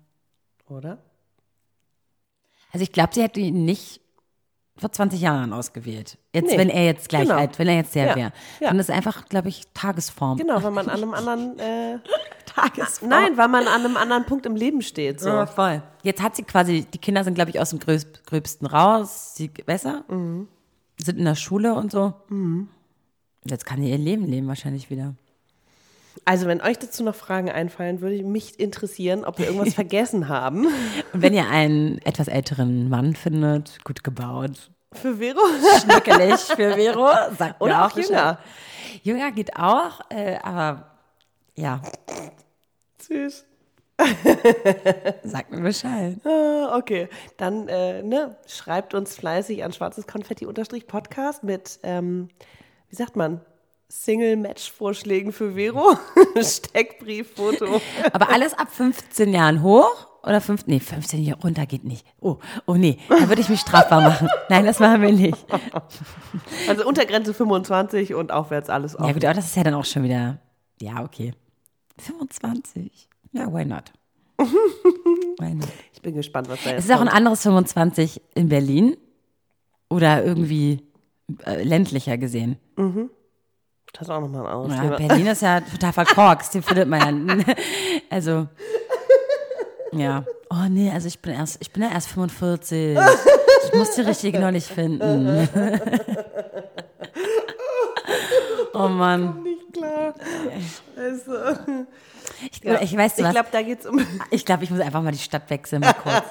Oder? Also ich glaube, sie hätte ihn nicht vor 20 Jahren ausgewählt. Jetzt, Nee. wenn er jetzt gleich Genau. alt, wenn er jetzt der Ja. wäre. Ja. Dann ist einfach, glaube ich, Tagesform. Genau, weil man an einem anderen äh, (laughs) Tagesform. Nein, weil man an einem anderen Punkt im Leben steht. So. Ja, voll. Jetzt hat sie quasi, die Kinder sind, glaube ich, aus dem Gröb Gröbsten raus. Sie besser. Mhm. Sind in der Schule und so. Jetzt kann sie ihr Leben leben wahrscheinlich wieder. Also, wenn euch dazu noch Fragen einfallen, würde mich interessieren, ob wir irgendwas (laughs) vergessen haben. Und wenn ihr einen etwas älteren Mann findet, gut gebaut, Für Vero? schnuckelig für (laughs) Vero, sagt Oder auch Bescheid. jünger. Jünger geht auch, äh, aber ja, Süß. (laughs) sagt mir Bescheid. Ah, okay, dann äh, ne, schreibt uns fleißig an schwarzes Konfetti-Podcast mit, ähm, wie sagt man, Single-Match-Vorschlägen für Vero. (laughs) Steckbrieffoto. Aber alles ab 15 Jahren hoch oder 15, nee, 15 Jahre runter geht nicht. Oh, oh nee, da würde ich mich strafbar machen. Nein, das machen wir nicht. (laughs) Also Untergrenze 25 und aufwärts alles Ja auf. gut, aber das ist ja dann auch schon wieder, ja, okay. 25. Ja, why not? (laughs) Why not? Ich bin gespannt, was da jetzt Es ist auch ein kommt. anderes 25 in Berlin oder irgendwie äh, ländlicher gesehen. Das ist auch nochmal ein anderes Ja, Thema. Berlin ist ja (laughs) total verkorkst, den findet man (laughs) ja. Also, ja. Oh nee, also ich bin erst, ich bin ja erst 45. Ich muss die richtige noch nicht finden. (laughs) Oh Mann. Klar. Also, Ich, ich weiß du ich was. glaube, da geht's um. Ich glaube, ich muss einfach mal die Stadt wechseln, mal kurz.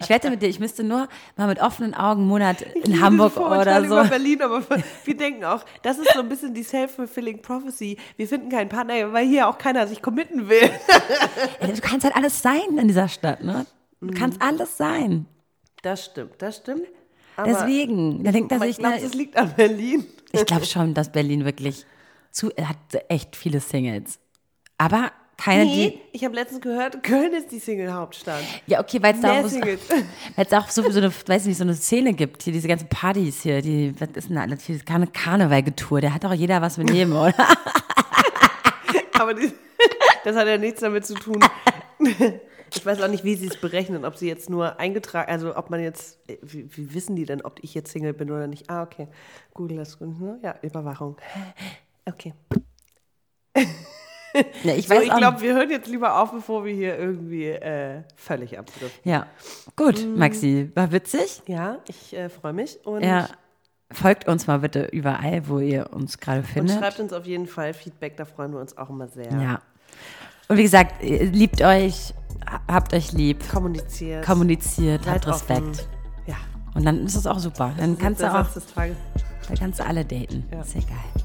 Ich wette mit dir, ich müsste nur mal mit offenen Augen einen Monat in Hamburg oder Vorurteile Über so. Berlin, aber wir denken auch, das ist so ein bisschen die self-fulfilling prophecy. Wir finden keinen Partner, weil hier auch keiner sich committen will. Du kannst halt alles sein in dieser Stadt, ne? Du kannst alles sein. Das stimmt, das stimmt. Aber Deswegen, da denkt er sich, ich das liegt an Berlin. ich glaube schon, dass Berlin wirklich zu, er hat echt viele Singles. Aber keine, Nee, die, ich habe letztens gehört, (laughs) Köln ist die Single-Hauptstadt. ja, okay, weil es da auch, (laughs) weil's auch so, so eine, weiß nicht, so eine Szene gibt, hier diese ganzen Partys hier, die, was ist denn da alles, hier, keine Karnevalgetour, da hat auch jeder was mit jedem, oder? (laughs) Aber die, das hat ja nichts damit zu tun. Ich weiß auch nicht, wie sie es berechnen, ob sie jetzt nur eingetragen, also ob man jetzt, wie, wie wissen die denn, ob ich jetzt Single bin oder nicht? Ah, okay. Google das, ne? ja, Überwachung. Okay. (laughs) Ja, ich So, ich glaube, wir hören jetzt lieber auf, bevor wir hier irgendwie äh, völlig abdriften. Ja, gut, Mm. Maxi, war witzig. Ja, ich äh, freue mich und, Ja, folgt uns mal bitte überall, wo ihr uns gerade und findet. schreibt uns auf jeden Fall Feedback, da freuen wir uns auch immer sehr. Ja. Und wie gesagt, liebt euch, habt euch lieb, Kommuniziert. kommuniziert, seid habt Respekt. offen. Ja. Und dann ist es auch super. Dann kannst du auch, dann kannst du alle daten. Ja. Ist ja geil.